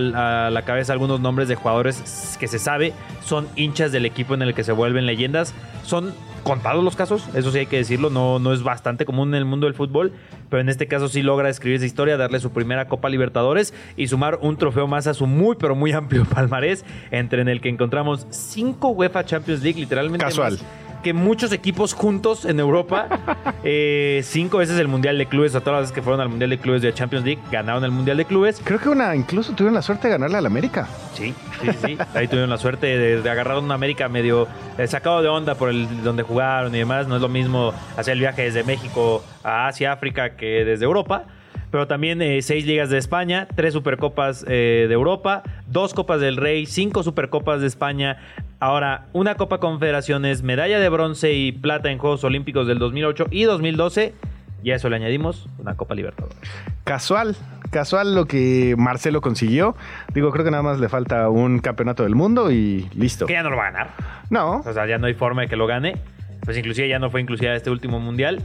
la cabeza algunos nombres de jugadores que se sabe son hinchas del equipo en el que se vuelven leyendas. Son contados los casos, eso sí hay que decirlo, no, no es bastante común en el mundo del fútbol, pero en este caso sí logra escribir esa historia, darle su primera Copa Libertadores y sumar un trofeo más a su muy pero muy amplio palmarés, entre en el que encontramos cinco UEFA Champions League, literalmente. Casual que muchos equipos juntos en Europa, eh, cinco veces el Mundial de Clubes, o todas las veces que fueron al Mundial de Clubes de Champions League, ganaron el Mundial de Clubes. Creo que una incluso tuvieron la suerte de ganarle al América. Sí, sí, sí. Ahí tuvieron la suerte de, agarrar a un América medio eh, sacado de onda por el donde jugaron y demás. No es lo mismo hacer el viaje desde México a Asia, África, que desde Europa pero también eh, seis ligas de España, tres supercopas de Europa, dos copas del Rey, cinco supercopas de España, Ahora, una Copa Confederaciones, medalla de bronce y plata en Juegos Olímpicos del 2008 y 2012. Y a eso le añadimos una Copa Libertadores. Casual, casual lo que Marcelo consiguió. Digo, creo que nada más le falta un campeonato del mundo y listo. Que ya no lo va a ganar. No. O sea, ya no hay forma de que lo gane. Pues inclusive ya no fue inclusive a este último mundial.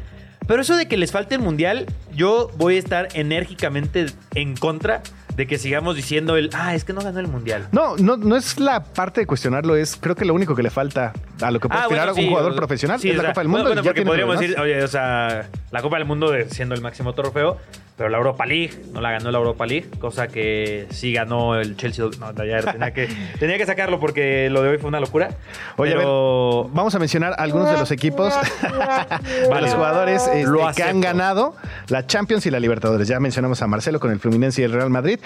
Pero eso de que les falte el mundial, yo voy a estar enérgicamente en contra de que sigamos diciendo el, ah, es que no ganó el mundial. No, no, no es la parte de cuestionarlo, es creo que lo único que le falta a lo que puede ah, un jugador profesional es la Copa del Mundo. Bueno, porque podríamos decir, oye, o sea, la Copa del Mundo siendo el máximo trofeo, pero la Europa League no la ganó la Europa League, cosa que sí ganó el Chelsea. No, ya tenía que, tenía que sacarlo porque lo de hoy fue una locura. Oye, pero... vamos a mencionar algunos de los equipos, de los jugadores este, que han ganado la Champions y la Libertadores. Ya mencionamos a Marcelo con el Fluminense y el Real Madrid,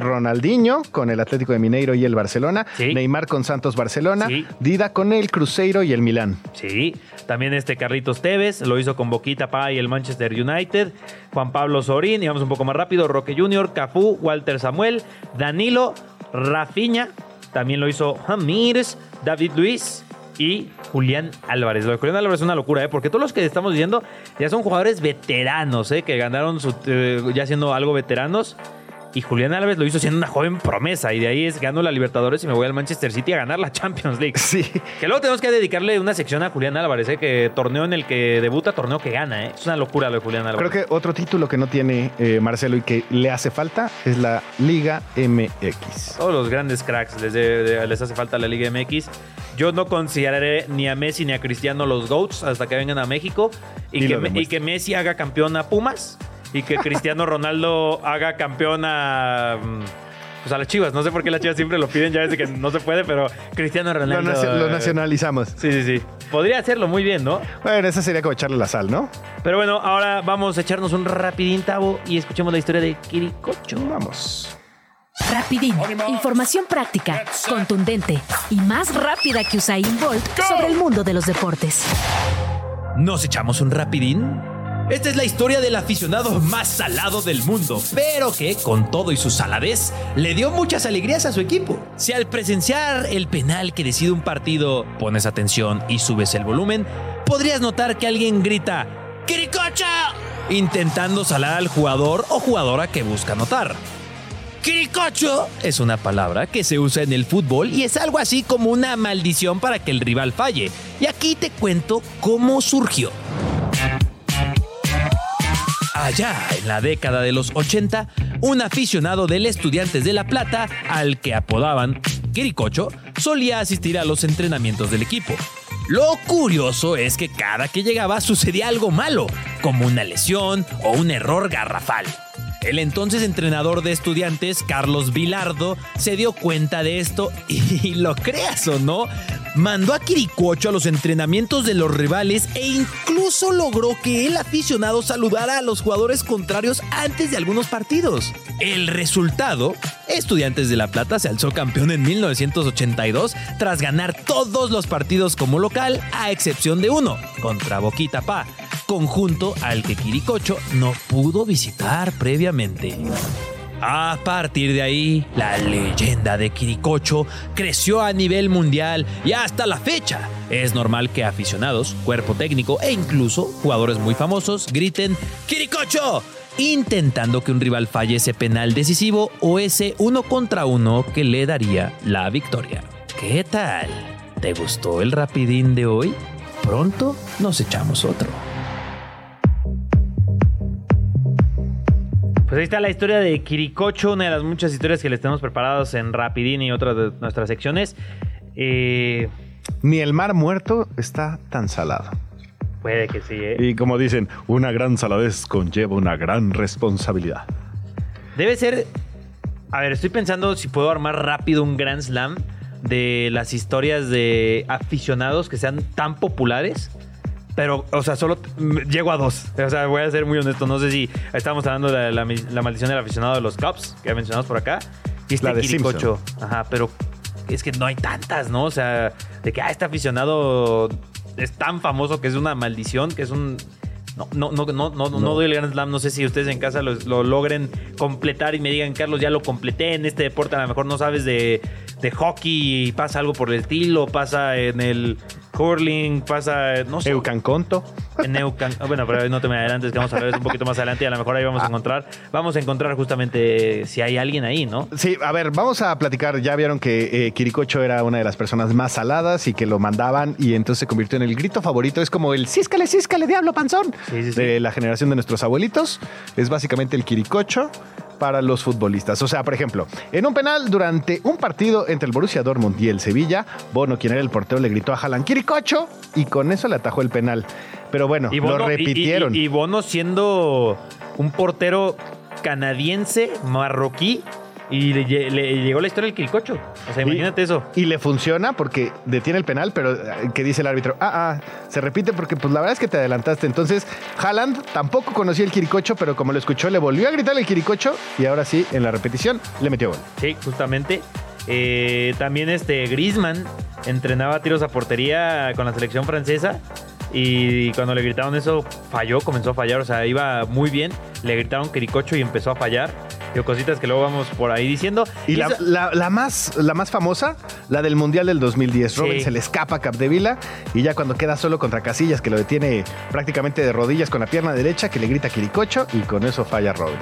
Ronaldinho con el Atlético de Mineiro y el Barcelona, Neymar con Santos Barcelona, Dida con el Cruzeiro y el Milán. Sí, también este Carlitos Tevez lo hizo con Boquita Pa y el Manchester United, Juan Pablo Sorín, y vamos un poco más rápido, Roque Junior, Cafú, Walter Samuel, Danilo, Rafiña, también lo hizo Hamires, David Luis y Julián Álvarez. Lo de Julián Álvarez es una locura, ¿eh? porque todos los que estamos viendo ya son jugadores veteranos, ¿eh? que ganaron su, eh, ya siendo algo veteranos. Y Julián Álvarez lo hizo siendo una joven promesa. Y de ahí es ganando la Libertadores y me voy al Manchester City a ganar la Champions League. Sí. Que luego tenemos que dedicarle una sección a Julián Álvarez, ¿eh? que torneo en el que debuta, torneo que gana. ¿eh? Es una locura lo de Julián Álvarez. Creo que otro título que no tiene eh, Marcelo y que le hace falta es la Liga MX. Todos los grandes cracks les, de- de- les hace falta la Liga MX. Yo no consideraré ni a Messi ni a Cristiano los GOATs hasta que vengan a México y, que, y que Messi haga campeón a Pumas y que Cristiano Ronaldo haga campeón a. mm, Pues a las chivas. No sé por qué las chivas siempre lo piden, ya desde que no se puede, pero Cristiano Lo, Ronaldo. lo eh, nacionalizamos. Sí, sí, sí. Podría hacerlo muy bien, ¿no? Bueno, esa sería como echarle la sal, ¿no? Pero bueno, ahora vamos a echarnos un rapidín tabo y escuchemos la historia de Kirikocho. Vamos. Rapidín. Información práctica, contundente y más rápida que Usain Bolt sobre el mundo de los deportes. ¿Nos echamos un rapidín? Esta es la historia del aficionado más salado del mundo, pero que, con todo y su saladez, le dio muchas alegrías a su equipo. Si al presenciar el penal que decide un partido pones atención y subes el volumen, podrías notar que alguien grita ¡Quiricocha! intentando salar al jugador o jugadora que busca anotar. Quiricocho es una palabra que se usa en el fútbol y es algo así como una maldición para que el rival falle. Y aquí te cuento cómo surgió. Allá en la década de los 80, un aficionado del Estudiantes de La Plata, al que apodaban Quiricocho, solía asistir a los entrenamientos del equipo. Lo curioso es que cada que llegaba sucedía algo malo, como una lesión o un error garrafal. El entonces entrenador de estudiantes, Carlos Vilardo, se dio cuenta de esto y lo creas o no, mandó a Quiricocho a los entrenamientos de los rivales e incluso logró que el aficionado saludara a los jugadores contrarios antes de algunos partidos. El resultado, Estudiantes de La Plata se alzó campeón en 1982 tras ganar todos los partidos como local, a excepción de uno, contra Boquita Pa, conjunto al que Quiricocho no pudo visitar previamente. A partir de ahí, la leyenda de Quiricocho creció a nivel mundial y hasta la fecha es normal que aficionados, cuerpo técnico e incluso jugadores muy famosos griten ¡Quiricocho! intentando que un rival falle ese penal decisivo o ese uno contra uno que le daría la victoria. ¿Qué tal? ¿Te gustó el rapidín de hoy? Pronto nos echamos otro. Pues ahí está la historia de Kirikocho, una de las muchas historias que les tenemos preparados en Rapidín y otras de nuestras secciones. Eh, Ni el mar muerto está tan salado. puede que sí, ¿eh? Y como dicen, una gran saladez conlleva una gran responsabilidad. Debe ser. A ver, estoy pensando si puedo armar rápido un Grand Slam de las historias de aficionados que sean tan populares. Pero, o sea, solo llego a dos. O sea, voy a ser muy honesto. No sé si estamos hablando de la, maldición del aficionado de los Cubs, que mencionamos por acá. Y este La de Quiricocho. Ajá, pero es que no hay tantas, ¿no? O sea, de que ah, este aficionado es tan famoso que es una maldición, que es un. No, no, no, no, no, no doy el Grand Slam. No sé si ustedes en casa lo, lo logren completar y me digan, Carlos, ya lo completé en este deporte. A lo mejor no sabes de, de hockey y pasa algo por el estilo, pasa en el curling, pasa, no sé. Eucanconto. Neucan. ah, Bueno, pero no te me adelantes, que vamos a hablar un poquito más adelante y a lo mejor ahí vamos a encontrar. Vamos a encontrar justamente si hay alguien ahí, ¿no? Sí, a ver, vamos a platicar. Ya vieron que eh, Quiricocho era una de las personas más saladas y que lo mandaban y entonces se convirtió en el grito favorito. Es como el císcale, císcale, diablo panzón Sí, sí, sí. de la generación de nuestros abuelitos. Es básicamente el Quiricocho para los futbolistas. O sea, por ejemplo, en un penal durante un partido entre el Borussia Dortmund y el Sevilla, Bono, quien era el portero, le gritó a Haaland Quiricocho y con eso le atajó el penal. Pero bueno, Y lo Bono, y- y- repitieron. Y, Bono siendo un portero canadiense, marroquí, y le, lle- le llegó la historia del Quiricocho. O sea, imagínate eso. Y le funciona porque detiene el penal, pero eh, que dice el árbitro, ah, ah, se repite porque pues la verdad es que te adelantaste. Entonces, Haaland tampoco conocía el Quiricocho, pero como lo escuchó, le volvió a gritar el Quiricocho y ahora sí, en la repetición, le metió gol. Sí, justamente. Eh, también este Griezmann entrenaba tiros a portería con la selección francesa. Y cuando le gritaron eso, falló, comenzó a fallar. O sea, iba muy bien. Le gritaron Quiricocho y empezó a fallar. Digo, cositas que luego vamos por ahí diciendo. Y, la, eso- la- la más, la más famosa, la del Mundial del 2010. Sí. Robin se le escapa a Capdevila y ya cuando queda solo contra Casillas, que lo detiene prácticamente de rodillas con la pierna derecha, que le grita Quiricocho y con eso falla Robin.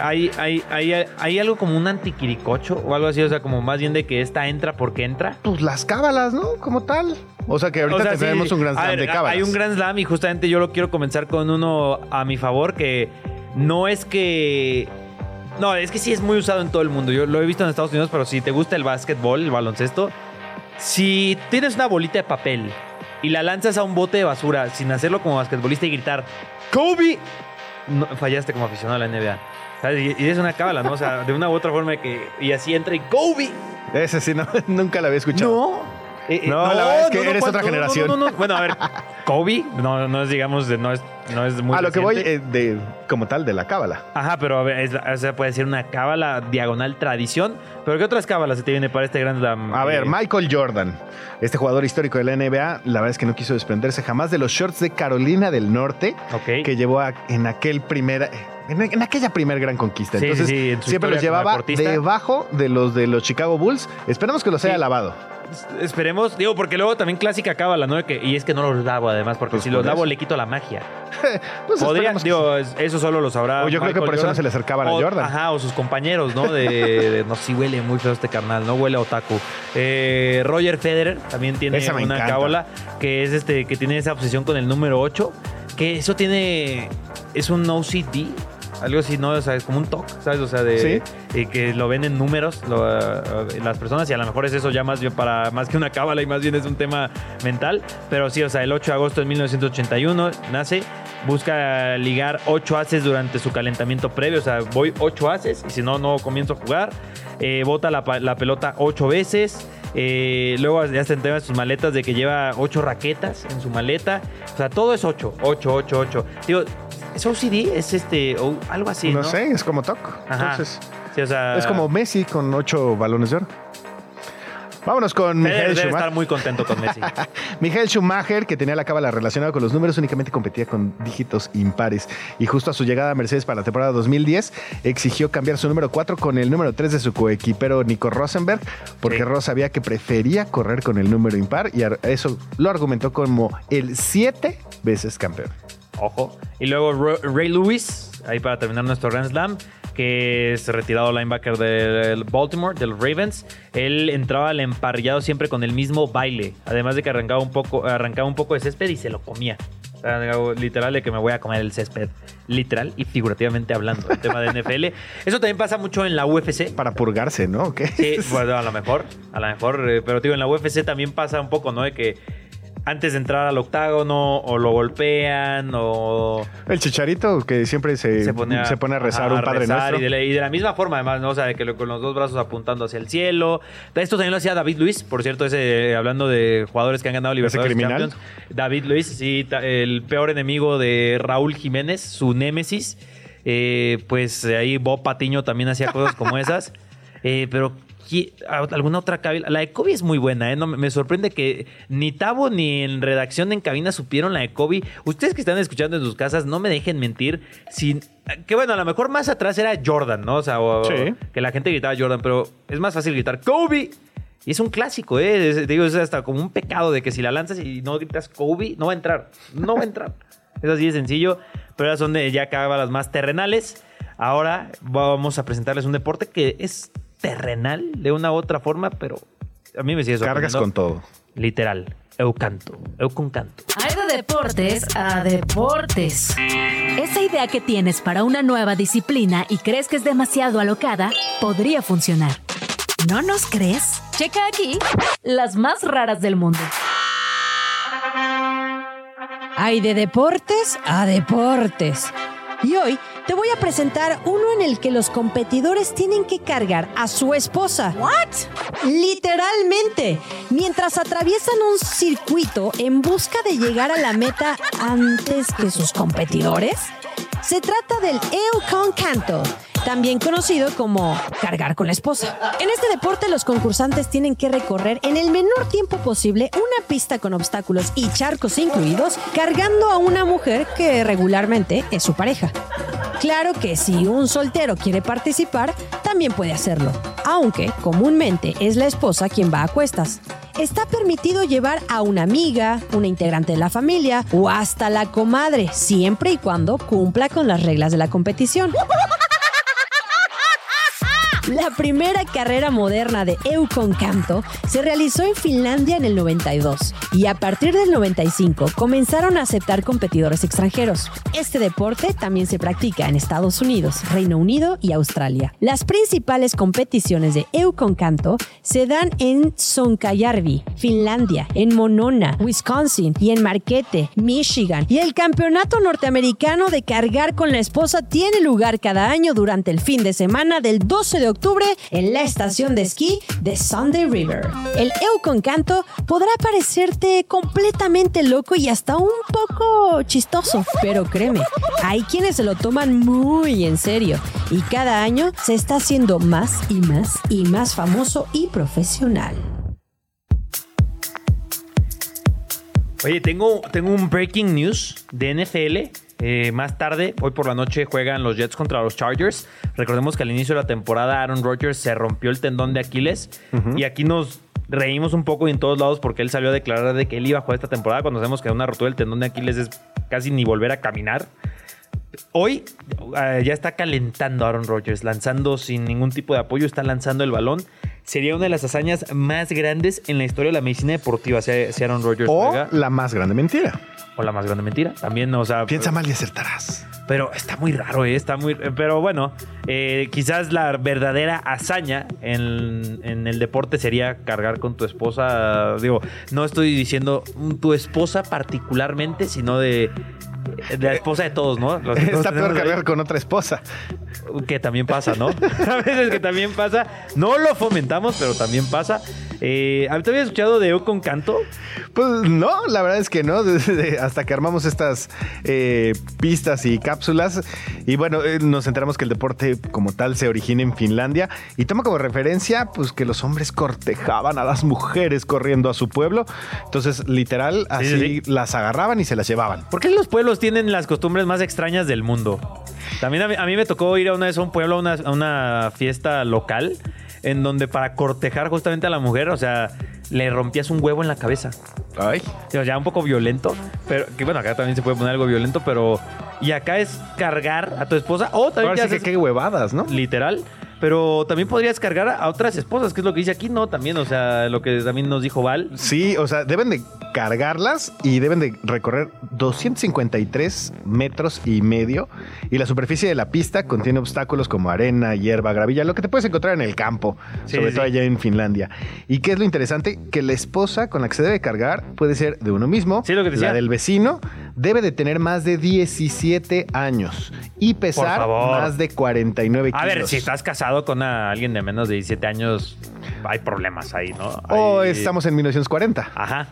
Hay, hay, hay, hay algo como un antiquiricocho o algo así, o sea, como más bien de que esta entra porque entra. Pues las cábalas, ¿no? Como tal. O sea que ahorita O sea, sí, tenemos un gran slam ver, de cábalas. Hay un gran slam y justamente yo lo quiero comenzar con uno a mi favor que no es que... No, es que sí es muy usado en todo el mundo. Yo lo he visto en Estados Unidos, pero si te gusta el básquetbol, el baloncesto, si tienes una bolita de papel y la lanzas a un bote de basura sin hacerlo como basquetbolista y gritar ¡Kobe! No, fallaste como aficionado a la NBA. Y, y es una cábala, ¿no? O sea, de una u otra forma que... Y así entra y ¡Kobe! Ese sí, no, nunca la había escuchado. No. Eh, eh, No, la verdad es que eres ¿cuál? otra No, no, generación. No, no, no. Bueno, a ver, Kobe, no, no es, digamos, de- no es, no es muy a lo que voy reciente. eh, de como tal de la cábala. Ajá, pero a ver, es- o sea, puede ser una cábala diagonal tradición. Pero ¿qué otras cábalas se te viene para este Slam? A ver, Eh, Michael Jordan, este jugador histórico de la NBA, la verdad es que no quiso desprenderse jamás de los shorts de Carolina del Norte Ok. que llevó a- en aquel primer en, en aquella primer gran conquista. Sí, Entonces, sí, en siempre los llevaba debajo de los de los Chicago Bulls. Esperemos que los haya lavado. Esperemos, digo, porque luego también clásica cábala, ¿no? De que- y es que no los lavo además, porque Pues si por los lavo le quito la magia. Pues digo, es- eso solo lo sabrá. O yo creo que por eso no se le acercaban a O- Jordan. Ajá, o sus compañeros, ¿no? De, de- no, sí huele muy feo este carnal, ¿no? Huele a otaku. Eh, Roger Federer también tiene una encanta. cábala que es este, que tiene esa obsesión con el número 8, que eso tiene, es un OCD. Algo así, ¿no? O sea, es como un TOC, ¿sabes? O sea, de Sí. eh, que lo ven en números lo, eh, las personas y a lo mejor es eso ya más bien para más que una cábala y más bien es un tema mental. Pero sí, o sea, el 8 de agosto de 1981 nace, busca ligar 8 haces durante su calentamiento previo. O sea, voy 8 haces y si no, no comienzo a jugar. Eh, bota la, la pelota 8 veces. Eh, luego ya se entera en sus maletas de que lleva 8 raquetas en su maleta. O sea, todo es 8, 8, 8, 8. Digo, ¿es OCD? ¿Es este, o algo así? no, No, sé, es como Toc. Entonces, Sí, o sea, es como Messi con ocho balones de oro. Vámonos con Michael debe Schumacher. estar muy contento con Messi. Michael Schumacher, que tenía la cábala relacionada con los números, únicamente competía con dígitos impares. Y justo a su llegada a Mercedes para la temporada 2010, exigió cambiar su número 4 con el número 3 de su coequipero Nico Rosenberg, porque Sí. Ross sabía que prefería correr con el número impar y eso lo argumentó como el 7 veces campeón. Ojo. Y luego Ray Lewis, ahí para terminar nuestro Grand Slam, que es retirado linebacker del Baltimore, del Ravens. Él entraba al emparrillado siempre con el mismo baile. Además de que arrancaba un poco, arrancaba un poco de césped y se lo comía. Literal de que me voy a comer el césped. Literal y figurativamente hablando. El tema de NFL. Eso también pasa mucho en la UFC. Para purgarse, ¿no? ¿O qué? Sí, bueno, a lo mejor, a lo mejor, eh, pero digo, en la UFC también pasa un poco, ¿no? De que antes de entrar al octágono o lo golpean o El chicharito que siempre se, se pone, a, rezar un padre rezar, nuestro. Y de, la, y de la misma forma, además, ¿no? O sea, de que lo- con los dos brazos apuntando hacia el cielo. Esto también lo hacía David Luis, por cierto, ese, hablando de jugadores que han ganado Libertadores criminal? Champions. David Luis, sí, el peor enemigo de Raúl Jiménez, su némesis. Eh, pues ahí Bob Patiño también hacía cosas como esas. Eh, pero ¿qui- alguna otra cabina. La de Kobe es muy buena, ¿eh? No, me- sorprende que ni Tavo ni en redacción en cabina supieron la de Kobe. Ustedes que están escuchando en sus casas, no me dejen mentir. Sin, que bueno, a lo mejor más atrás era Jordan, ¿no? O sea, o- Sí. que la gente gritaba Jordan, pero es más fácil gritar Kobe. Y es un clásico, ¿eh? Es, digo, es hasta como un pecado de que si la lanzas y no gritas Kobe, no va a entrar. No va a entrar. es así de sencillo, pero ahora son de ya las más terrenales. Ahora vamos a presentarles un deporte que es terrenal de una u otra forma, pero a mí me sigue Cargas con todo. Literal. Eu canto. Eu con canto. Hay de deportes a deportes. Esa idea que tienes para una nueva disciplina y crees que es demasiado alocada, podría funcionar. ¿No nos crees? Checa aquí las más raras del mundo. Hay de deportes a deportes. Y hoy te voy a presentar uno en el que los competidores tienen que cargar a su esposa. ¿What? Literalmente, mientras atraviesan un circuito en busca de llegar a la meta antes que sus competidores. Se trata del Eukon Canto, también conocido como cargar con la esposa. En este deporte los concursantes tienen que recorrer en el menor tiempo posible una pista con obstáculos y charcos incluidos, cargando a una mujer que regularmente es su pareja. Claro que si un soltero quiere participar, también puede hacerlo, aunque comúnmente es la esposa quien va a cuestas. Está permitido llevar a una amiga, una integrante de la familia o hasta la comadre, siempre y cuando cumpla con las reglas de la competición. La primera carrera moderna de Eukon Canto se realizó en Finlandia en el 92 y a partir del 95 comenzaron a aceptar competidores extranjeros. Este deporte también se practica en Estados Unidos, Reino Unido y Australia. Las principales competiciones de Eukon Canto se dan en Sonkajärvi, Finlandia, en Monona, Wisconsin y en Marquette, Michigan. Y el campeonato norteamericano de cargar con la esposa tiene lugar cada año durante el fin de semana del 12 de octubre en la estación de esquí de Sunday River. El Eukon Canto podrá parecerte completamente loco y hasta un poco chistoso, pero créeme, hay quienes se lo toman muy en serio y cada año se está haciendo más y más y más famoso y profesional. Oye, tengo, tengo un breaking news de NFL eh, más tarde, hoy por la noche, juegan los Jets contra los Chargers. Recordemos que al inicio de la temporada Aaron Rodgers se rompió el tendón de Aquiles y aquí nos reímos un poco en todos lados porque él salió a declarar de que él iba a jugar esta temporada cuando sabemos que una rotura del tendón de Aquiles es casi ni volver a caminar. Hoy eh, ya está calentando Aaron Rodgers, lanzando sin ningún tipo de apoyo, está lanzando el balón. Sería una de las hazañas más grandes en la historia de la medicina deportiva si, Aaron Rodgers o la más grande mentira o la más grande mentira. También, o sea. Piensa mal y acertarás. Pero está muy raro, ¿eh? Está muy. Pero bueno, eh, quizás la verdadera hazaña en, en, el deporte sería cargar con tu esposa. Digo, no estoy diciendo tu esposa particularmente, sino de la esposa de todos, ¿no? Está peor cargar con otra esposa. Que también pasa, ¿no? a veces que también pasa. No lo fomentamos, pero también pasa. Eh, ¿Te habías escuchado de con Canto? Pues no, la verdad es que no. hasta que armamos estas eh, pistas y cápsulas. Y bueno, eh, nos enteramos que el deporte como tal se origina en Finlandia. Y toma como referencia, pues que los hombres cortejaban a las mujeres corriendo a su pueblo. Entonces, literal, así las agarraban y se las llevaban. ¿Por qué los pueblos tienen las costumbres más extrañas del mundo? También a mí, me tocó ir a una vez a un pueblo, a una fiesta local en donde para cortejar justamente a la mujer, o sea, le rompías un huevo en la cabeza. Ay. O sea, un poco violento, pero que bueno, acá también se puede poner algo violento, pero y acá es cargar a tu esposa o también Ahora sí que qué huevadas, ¿no? Literal. Pero también podrías cargar a otras esposas, que es lo que dice aquí, ¿no? También, o sea, lo que también nos dijo Val. Sí, o sea, deben de cargarlas y deben de recorrer 253 metros y medio. Y la superficie de la pista contiene obstáculos como arena, hierba, gravilla, lo que te puedes encontrar en el campo, sobre todo allá en Finlandia. ¿Y qué es lo interesante? Que la esposa con la que se debe cargar puede ser de uno mismo, sí, lo que la del vecino, debe de tener más de 17 años y pesar más de 49 kilos. A ver, si estás casado con alguien de menos de 17 años, hay problemas ahí, ¿no? O estamos en 1940. Ajá.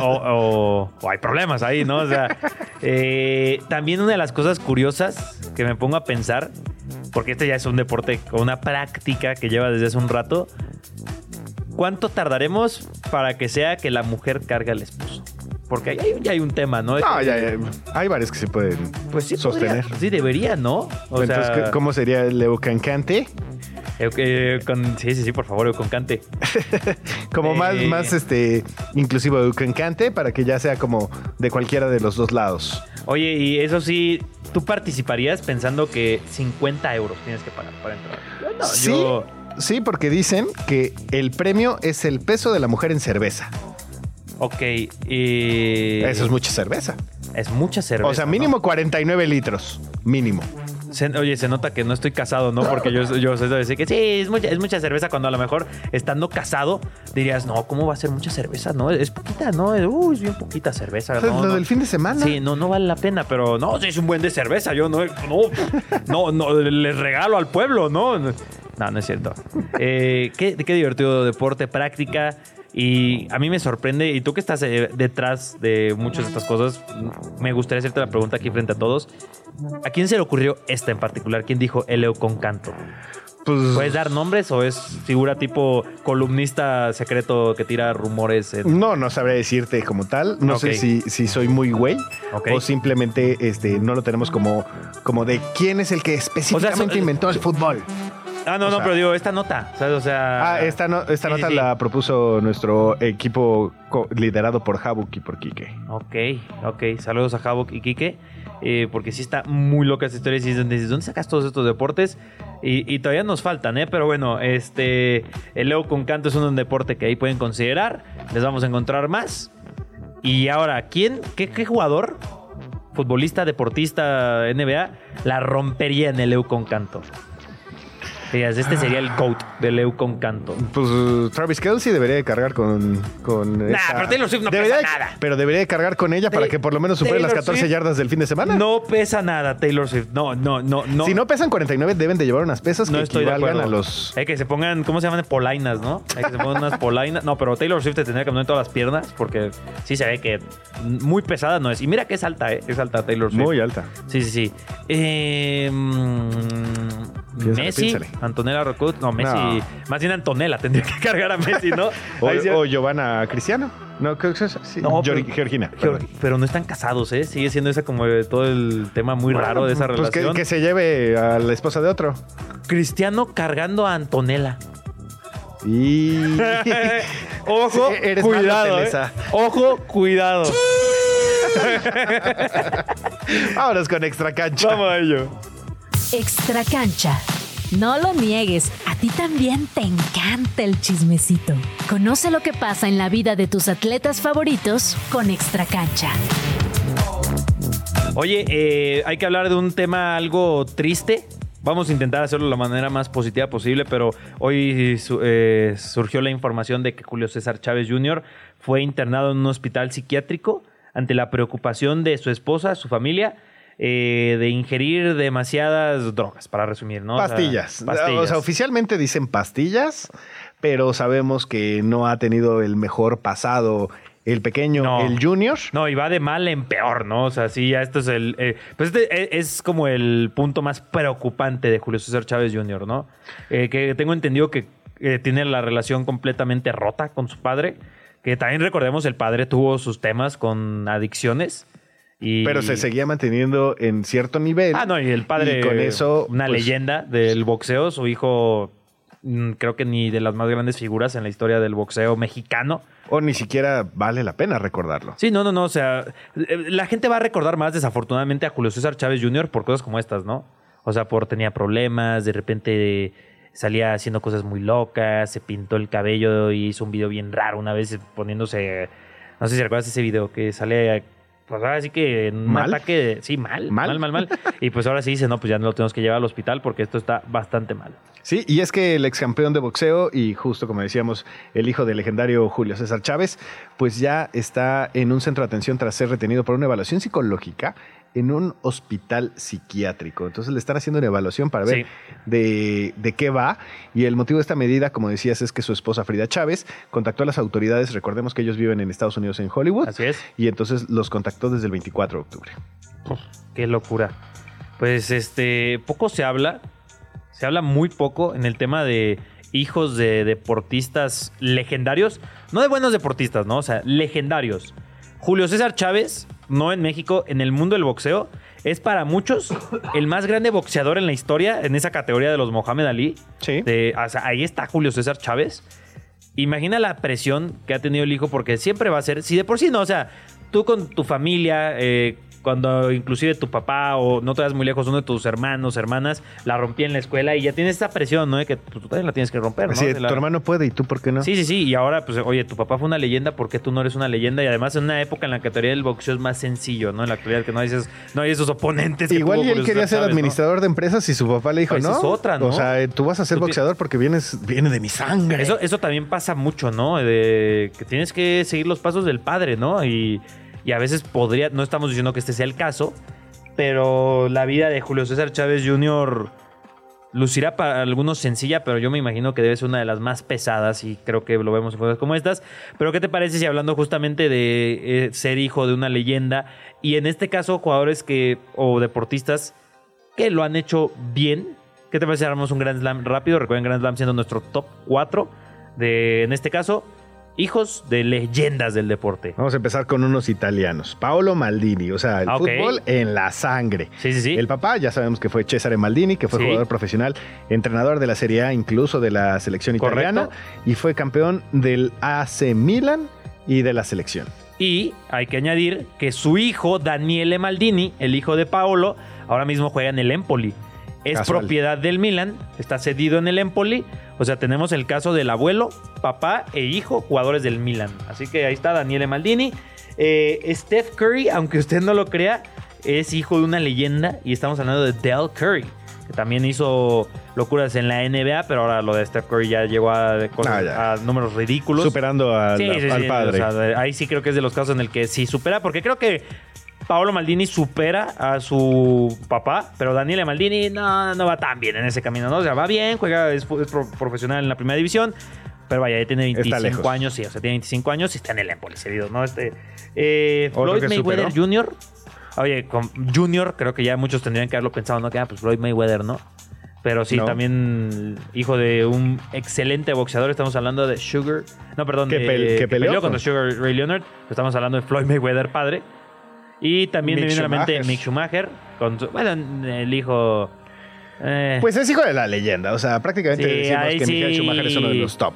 o, hay problemas ahí, ¿no? O sea, eh, también una de las cosas curiosas que me pongo a pensar, porque este ya es un deporte con una práctica que lleva desde hace un rato, ¿cuánto tardaremos para que sea que la mujer cargue al esposo? Porque ahí hay, hay un tema, ¿no? No, ya, hay varios que se pueden pues sí sostener. sí, debería, ¿no? Entonces, ¿cómo sería el eucancante? Eh, sí, sí, sí, por favor, Euconcante. como más, eh, más este, inclusivo Euconcante para que ya sea como de cualquiera de los dos lados. Oye, y eso sí, ¿tú participarías pensando que 50 euros tienes que pagar para entrar? sí, sí, porque dicen que el premio es el peso de la mujer en cerveza. Ok, y... Eso es mucha cerveza. Es mucha cerveza. O sea, mínimo 49 litros, mínimo oye, se nota que no estoy casado, ¿no? Porque yo, yo sé decir que sí, es mucha, es mucha cerveza cuando a lo mejor estando casado dirías, no, ¿cómo va a ser mucha cerveza? No, es poquita, ¿no? Uy, es bien poquita cerveza. No, lo del fin de semana. Sí, no, no vale la pena, pero no, sí, es un buen de cerveza. Yo no, no, no, les regalo al pueblo, ¿no? No, no es cierto. Eh, qué, qué divertido deporte, práctica Y a mí me sorprende, y tú que estás eh, detrás de muchas de estas cosas, me gustaría hacerte la pregunta aquí frente a todos. ¿A quién se le ocurrió esta en particular? ¿Quién dijo Eleo con canto? Pues, ¿Puedes dar nombres o es figura tipo columnista secreto que tira rumores? en- No, no sabré decirte como tal. No sé si, si soy muy güey o simplemente este, no lo tenemos como, como de quién es el que específicamente so- inventó el fútbol. Ah, no, o no, sea- pero digo, esta nota, ¿sabes? O sea... Ah, esta, no- esta sí, nota sí. la propuso nuestro equipo liderado por Habuk y por Quique. Ok, ok. Saludos a Havok y Kike. eh, porque sí está muy loca esta historia. Y dices, ¿de dónde sacas todos estos deportes? Y, y todavía nos faltan, ¿eh? Pero bueno, este. El Leo con canto es un deporte que ahí pueden considerar. Les vamos a encontrar más. Y ahora, ¿quién? ¿Qué, qué jugador? Futbolista, deportista, NBA, la rompería en el Leo con canto. Este sería el GOAT del Leo con canto. Pues uh, Travis Kelsey debería de cargar con. con Nah, esa- pero Taylor Swift no Debería pesa de- nada. Pero debería de cargar con ella para que por lo menos supere las Taylor 14 Swift yardas del fin de semana. No pesa nada, Taylor Swift. No, no, no, no. Si no pesan 49, deben de llevar unas pesas No que estoy de equivalgan a los. Hay que se pongan, ¿cómo se llaman? Polainas, ¿no? Hay que se pongan unas polainas. No, pero Taylor Swift te tendría que poner todas las piernas porque sí se ve que muy pesada no es. Y mira que es alta, ¿eh? Es alta Taylor Swift. Muy alta. Sí, sí, sí. Eh, Piénsale, Messi, piénsale. Antonella Rocut. No, Messi. No. Más bien Antonella tendría que cargar a Messi, ¿no? O, Ahí sí- o Giovanna Cristiano. No, creo que es sí. No, pero- Georgina. Perdón. pero no están casados, ¿eh? Sigue siendo esa como todo el tema muy raro de esa Pues que, relación. que se lleve a la esposa de otro. Cristiano cargando a Antonella. Y. Ojo, Sí, eres cuidado. Telesa. eh. Ojo, cuidado. Vámonos con extra cancha. Vamos a ello. Extra cancha. No lo niegues, a ti también te encanta el chismecito. Conoce lo que pasa en la vida de tus atletas favoritos con Extra cancha. Oye, eh, hay que hablar de un tema algo triste. Vamos a intentar hacerlo de la manera más positiva posible, pero hoy eh, surgió la información de que Julio César Chávez Jr. fue internado en un hospital psiquiátrico ante la preocupación de su esposa, su familia, eh, de ingerir demasiadas drogas, para resumir, ¿no? O sea, Pastillas. pastillas. O sea, oficialmente dicen pastillas, pero sabemos que no ha tenido el mejor pasado el pequeño, No. el junior. No, y va de mal en peor, ¿no? O sea, sí, ya esto es el. eh, pues este es, es como el punto más preocupante de Julio César Chávez Jr., ¿no? Eh, que tengo entendido que eh, tiene la relación completamente rota con su padre. Que también recordemos, el padre tuvo sus temas con adicciones. Y, Pero se seguía manteniendo en cierto nivel. Ah, no, y el padre. Y con eso. Una pues, leyenda del boxeo. Su hijo. mm, Creo que ni de las más grandes figuras en la historia del boxeo mexicano. O ni siquiera vale la pena recordarlo. Sí, no, no, no. O sea, eh, la gente va a recordar más desafortunadamente a Julio César Chávez Jr. por cosas como estas, ¿no? O sea, por tenía problemas, de repente salía haciendo cosas muy locas, se pintó el cabello y hizo un video bien raro una vez poniéndose. No sé si recuerdas ese video que sale. Pues ahora sí que en un ¿Mal? ataque. de- sí, mal, ¿Mal? mal, mal, mal. Y pues ahora sí dice, no, pues ya no lo tenemos que llevar al hospital porque esto está bastante mal. Sí, y es que el ex campeón de boxeo y justo como decíamos, el hijo del legendario Julio César Chávez, pues ya está en un centro de atención tras ser retenido por una evaluación psicológica en un hospital psiquiátrico. Entonces le están haciendo una evaluación para ver Sí. de, de qué va. Y el motivo de esta medida, como decías, es que su esposa Frida Chávez contactó a las autoridades. Recordemos que ellos viven en Estados Unidos, en Hollywood. Así es. Y entonces los contactó desde el 24 de octubre. Qué locura. Pues este, poco se habla, se habla muy poco en el tema de hijos de deportistas legendarios, no de buenos deportistas, ¿no? O sea, legendarios. Julio César Chávez, no en México, en el mundo del boxeo, es para muchos el más grande boxeador en la historia, en esa categoría de los Mohamed Ali. Sí. De- o sea, ahí está Julio César Chávez. Imagina la presión que ha tenido el hijo, porque siempre va a ser, si de por sí no, o sea, tú con tu familia, eh, cuando inclusive tu papá o no te vas muy lejos, uno de tus hermanos, hermanas, la rompía en la escuela y ya tienes esa presión, ¿no? De que pues, tú también la tienes que romper, ¿no? La- tu hermano puede y tú, ¿por qué no? Sí, sí, sí. Y ahora, pues, oye, tu papá fue una leyenda, ¿por qué tú no eres una leyenda? Y además en una época en la que teoría del boxeo es más sencillo, ¿no? En la actualidad que no hay esos, no hay esos oponentes. que Igual y él quería ser administrador de empresas y su papá le dijo, Esa no. es otra, ¿no? O sea, eh, tú vas a ser Tú boxeador porque vienes, viene de mi sangre. Eso, eso también pasa mucho, ¿no? De que tienes que seguir los pasos del padre, ¿no? Y, y a veces podría, no estamos diciendo que este sea el caso, pero la vida de Julio César Chávez Jr. lucirá para algunos sencilla, pero yo me imagino que debe ser una de las más pesadas y creo que lo vemos en cosas como estas. Pero ¿qué te parece si hablando justamente de eh, ser hijo de una leyenda y en este caso jugadores que o deportistas que lo han hecho bien? ¿Qué te parece si hagamos un Grand Slam rápido? Recuerden Grand Slam siendo nuestro top 4 de, en este caso, hijos de leyendas del deporte. Vamos a empezar con unos italianos. Paolo Maldini, o sea, el Ah, fútbol en la sangre. Sí, sí, sí. El papá, ya sabemos que fue Cesare Maldini, que fue Sí. jugador profesional, entrenador de la Serie A, incluso de la selección Correcto. italiana, y fue campeón del AC Milan y de la selección. Y hay que añadir que su hijo, Daniele Maldini, el hijo de Paolo, ahora mismo juega en el Empoli. Es Casual. propiedad del Milan, está cedido en el Empoli. O sea, tenemos el caso del abuelo, papá e hijo, jugadores del Milan. Así que ahí está Daniele Maldini. Eh, Steph Curry, aunque usted no lo crea, es hijo de una leyenda y estamos hablando de Dell Curry, que también hizo locuras en la NBA, pero ahora lo de Steph Curry ya llegó a, cosas- Ah, ya. a números ridículos. Superando al, Sí, sí, al sí, padre. o sea, de- ahí sí creo que es de los casos en el que sí supera, porque creo que Paolo Maldini supera a su papá, pero Daniele Maldini no, no va tan bien en ese camino, ¿no? O sea, va bien, juega, es, fu- es pro- profesional en la primera división, pero vaya, ya tiene Está 25 lejos. años, sí, o sea, tiene 25 años y está en el Empoli cedido, ¿no? Este, eh, Floyd Mayweather superó. Jr., oye, con Junior creo que ya muchos tendrían que haberlo pensado, ¿no? Que, ah, pues Floyd Mayweather, ¿no? Pero sí, No. también hijo de un excelente boxeador. Estamos hablando de Sugar. No, perdón. Que de- pel- que peleó contra con- Sugar Ray Leonard. Estamos hablando de Floyd Mayweather, padre. Y también me Mick viene a la mente Schumacher. Mick Schumacher. Con su- bueno, el hijo. eh, Pues es hijo de la leyenda, o sea, prácticamente Sí, decimos que Michael sí. Schumacher es uno de los top.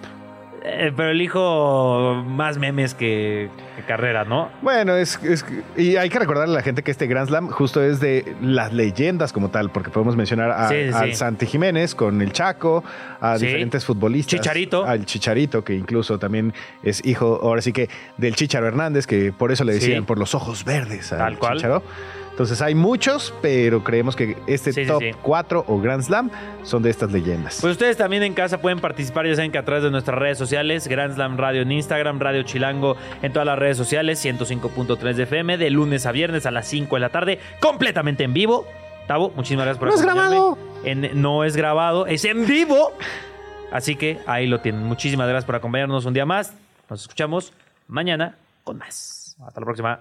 Eh, pero el hijo más memes que, que carrera, ¿no? Bueno, es, es- y hay que recordarle a la gente que este Grand Slam justo es de las leyendas como tal, porque podemos mencionar a, Sí, sí, al. Santi Jiménez con el Chaco, a Sí. diferentes futbolistas. Chicharito. Al Chicharito, que incluso también es hijo, ahora sí que, del Chicharo Hernández, que por eso le decían por los ojos verdes al Tal cual. Chicharo. Entonces hay muchos, pero creemos que este Sí, top sí. 4 o Grand Slam son de estas leyendas. Pues ustedes también en casa pueden participar, ya saben que a través de nuestras redes sociales, Grand Slam Radio en Instagram, Radio Chilango en todas las redes sociales, 105.3 de FM, de lunes a viernes a las 5 de la tarde, completamente en vivo. Tavo, muchísimas gracias por No es grabado. En- no es grabado, es en vivo. Así que ahí lo tienen. Muchísimas gracias por acompañarnos un día más. Nos escuchamos mañana con más. Hasta la próxima.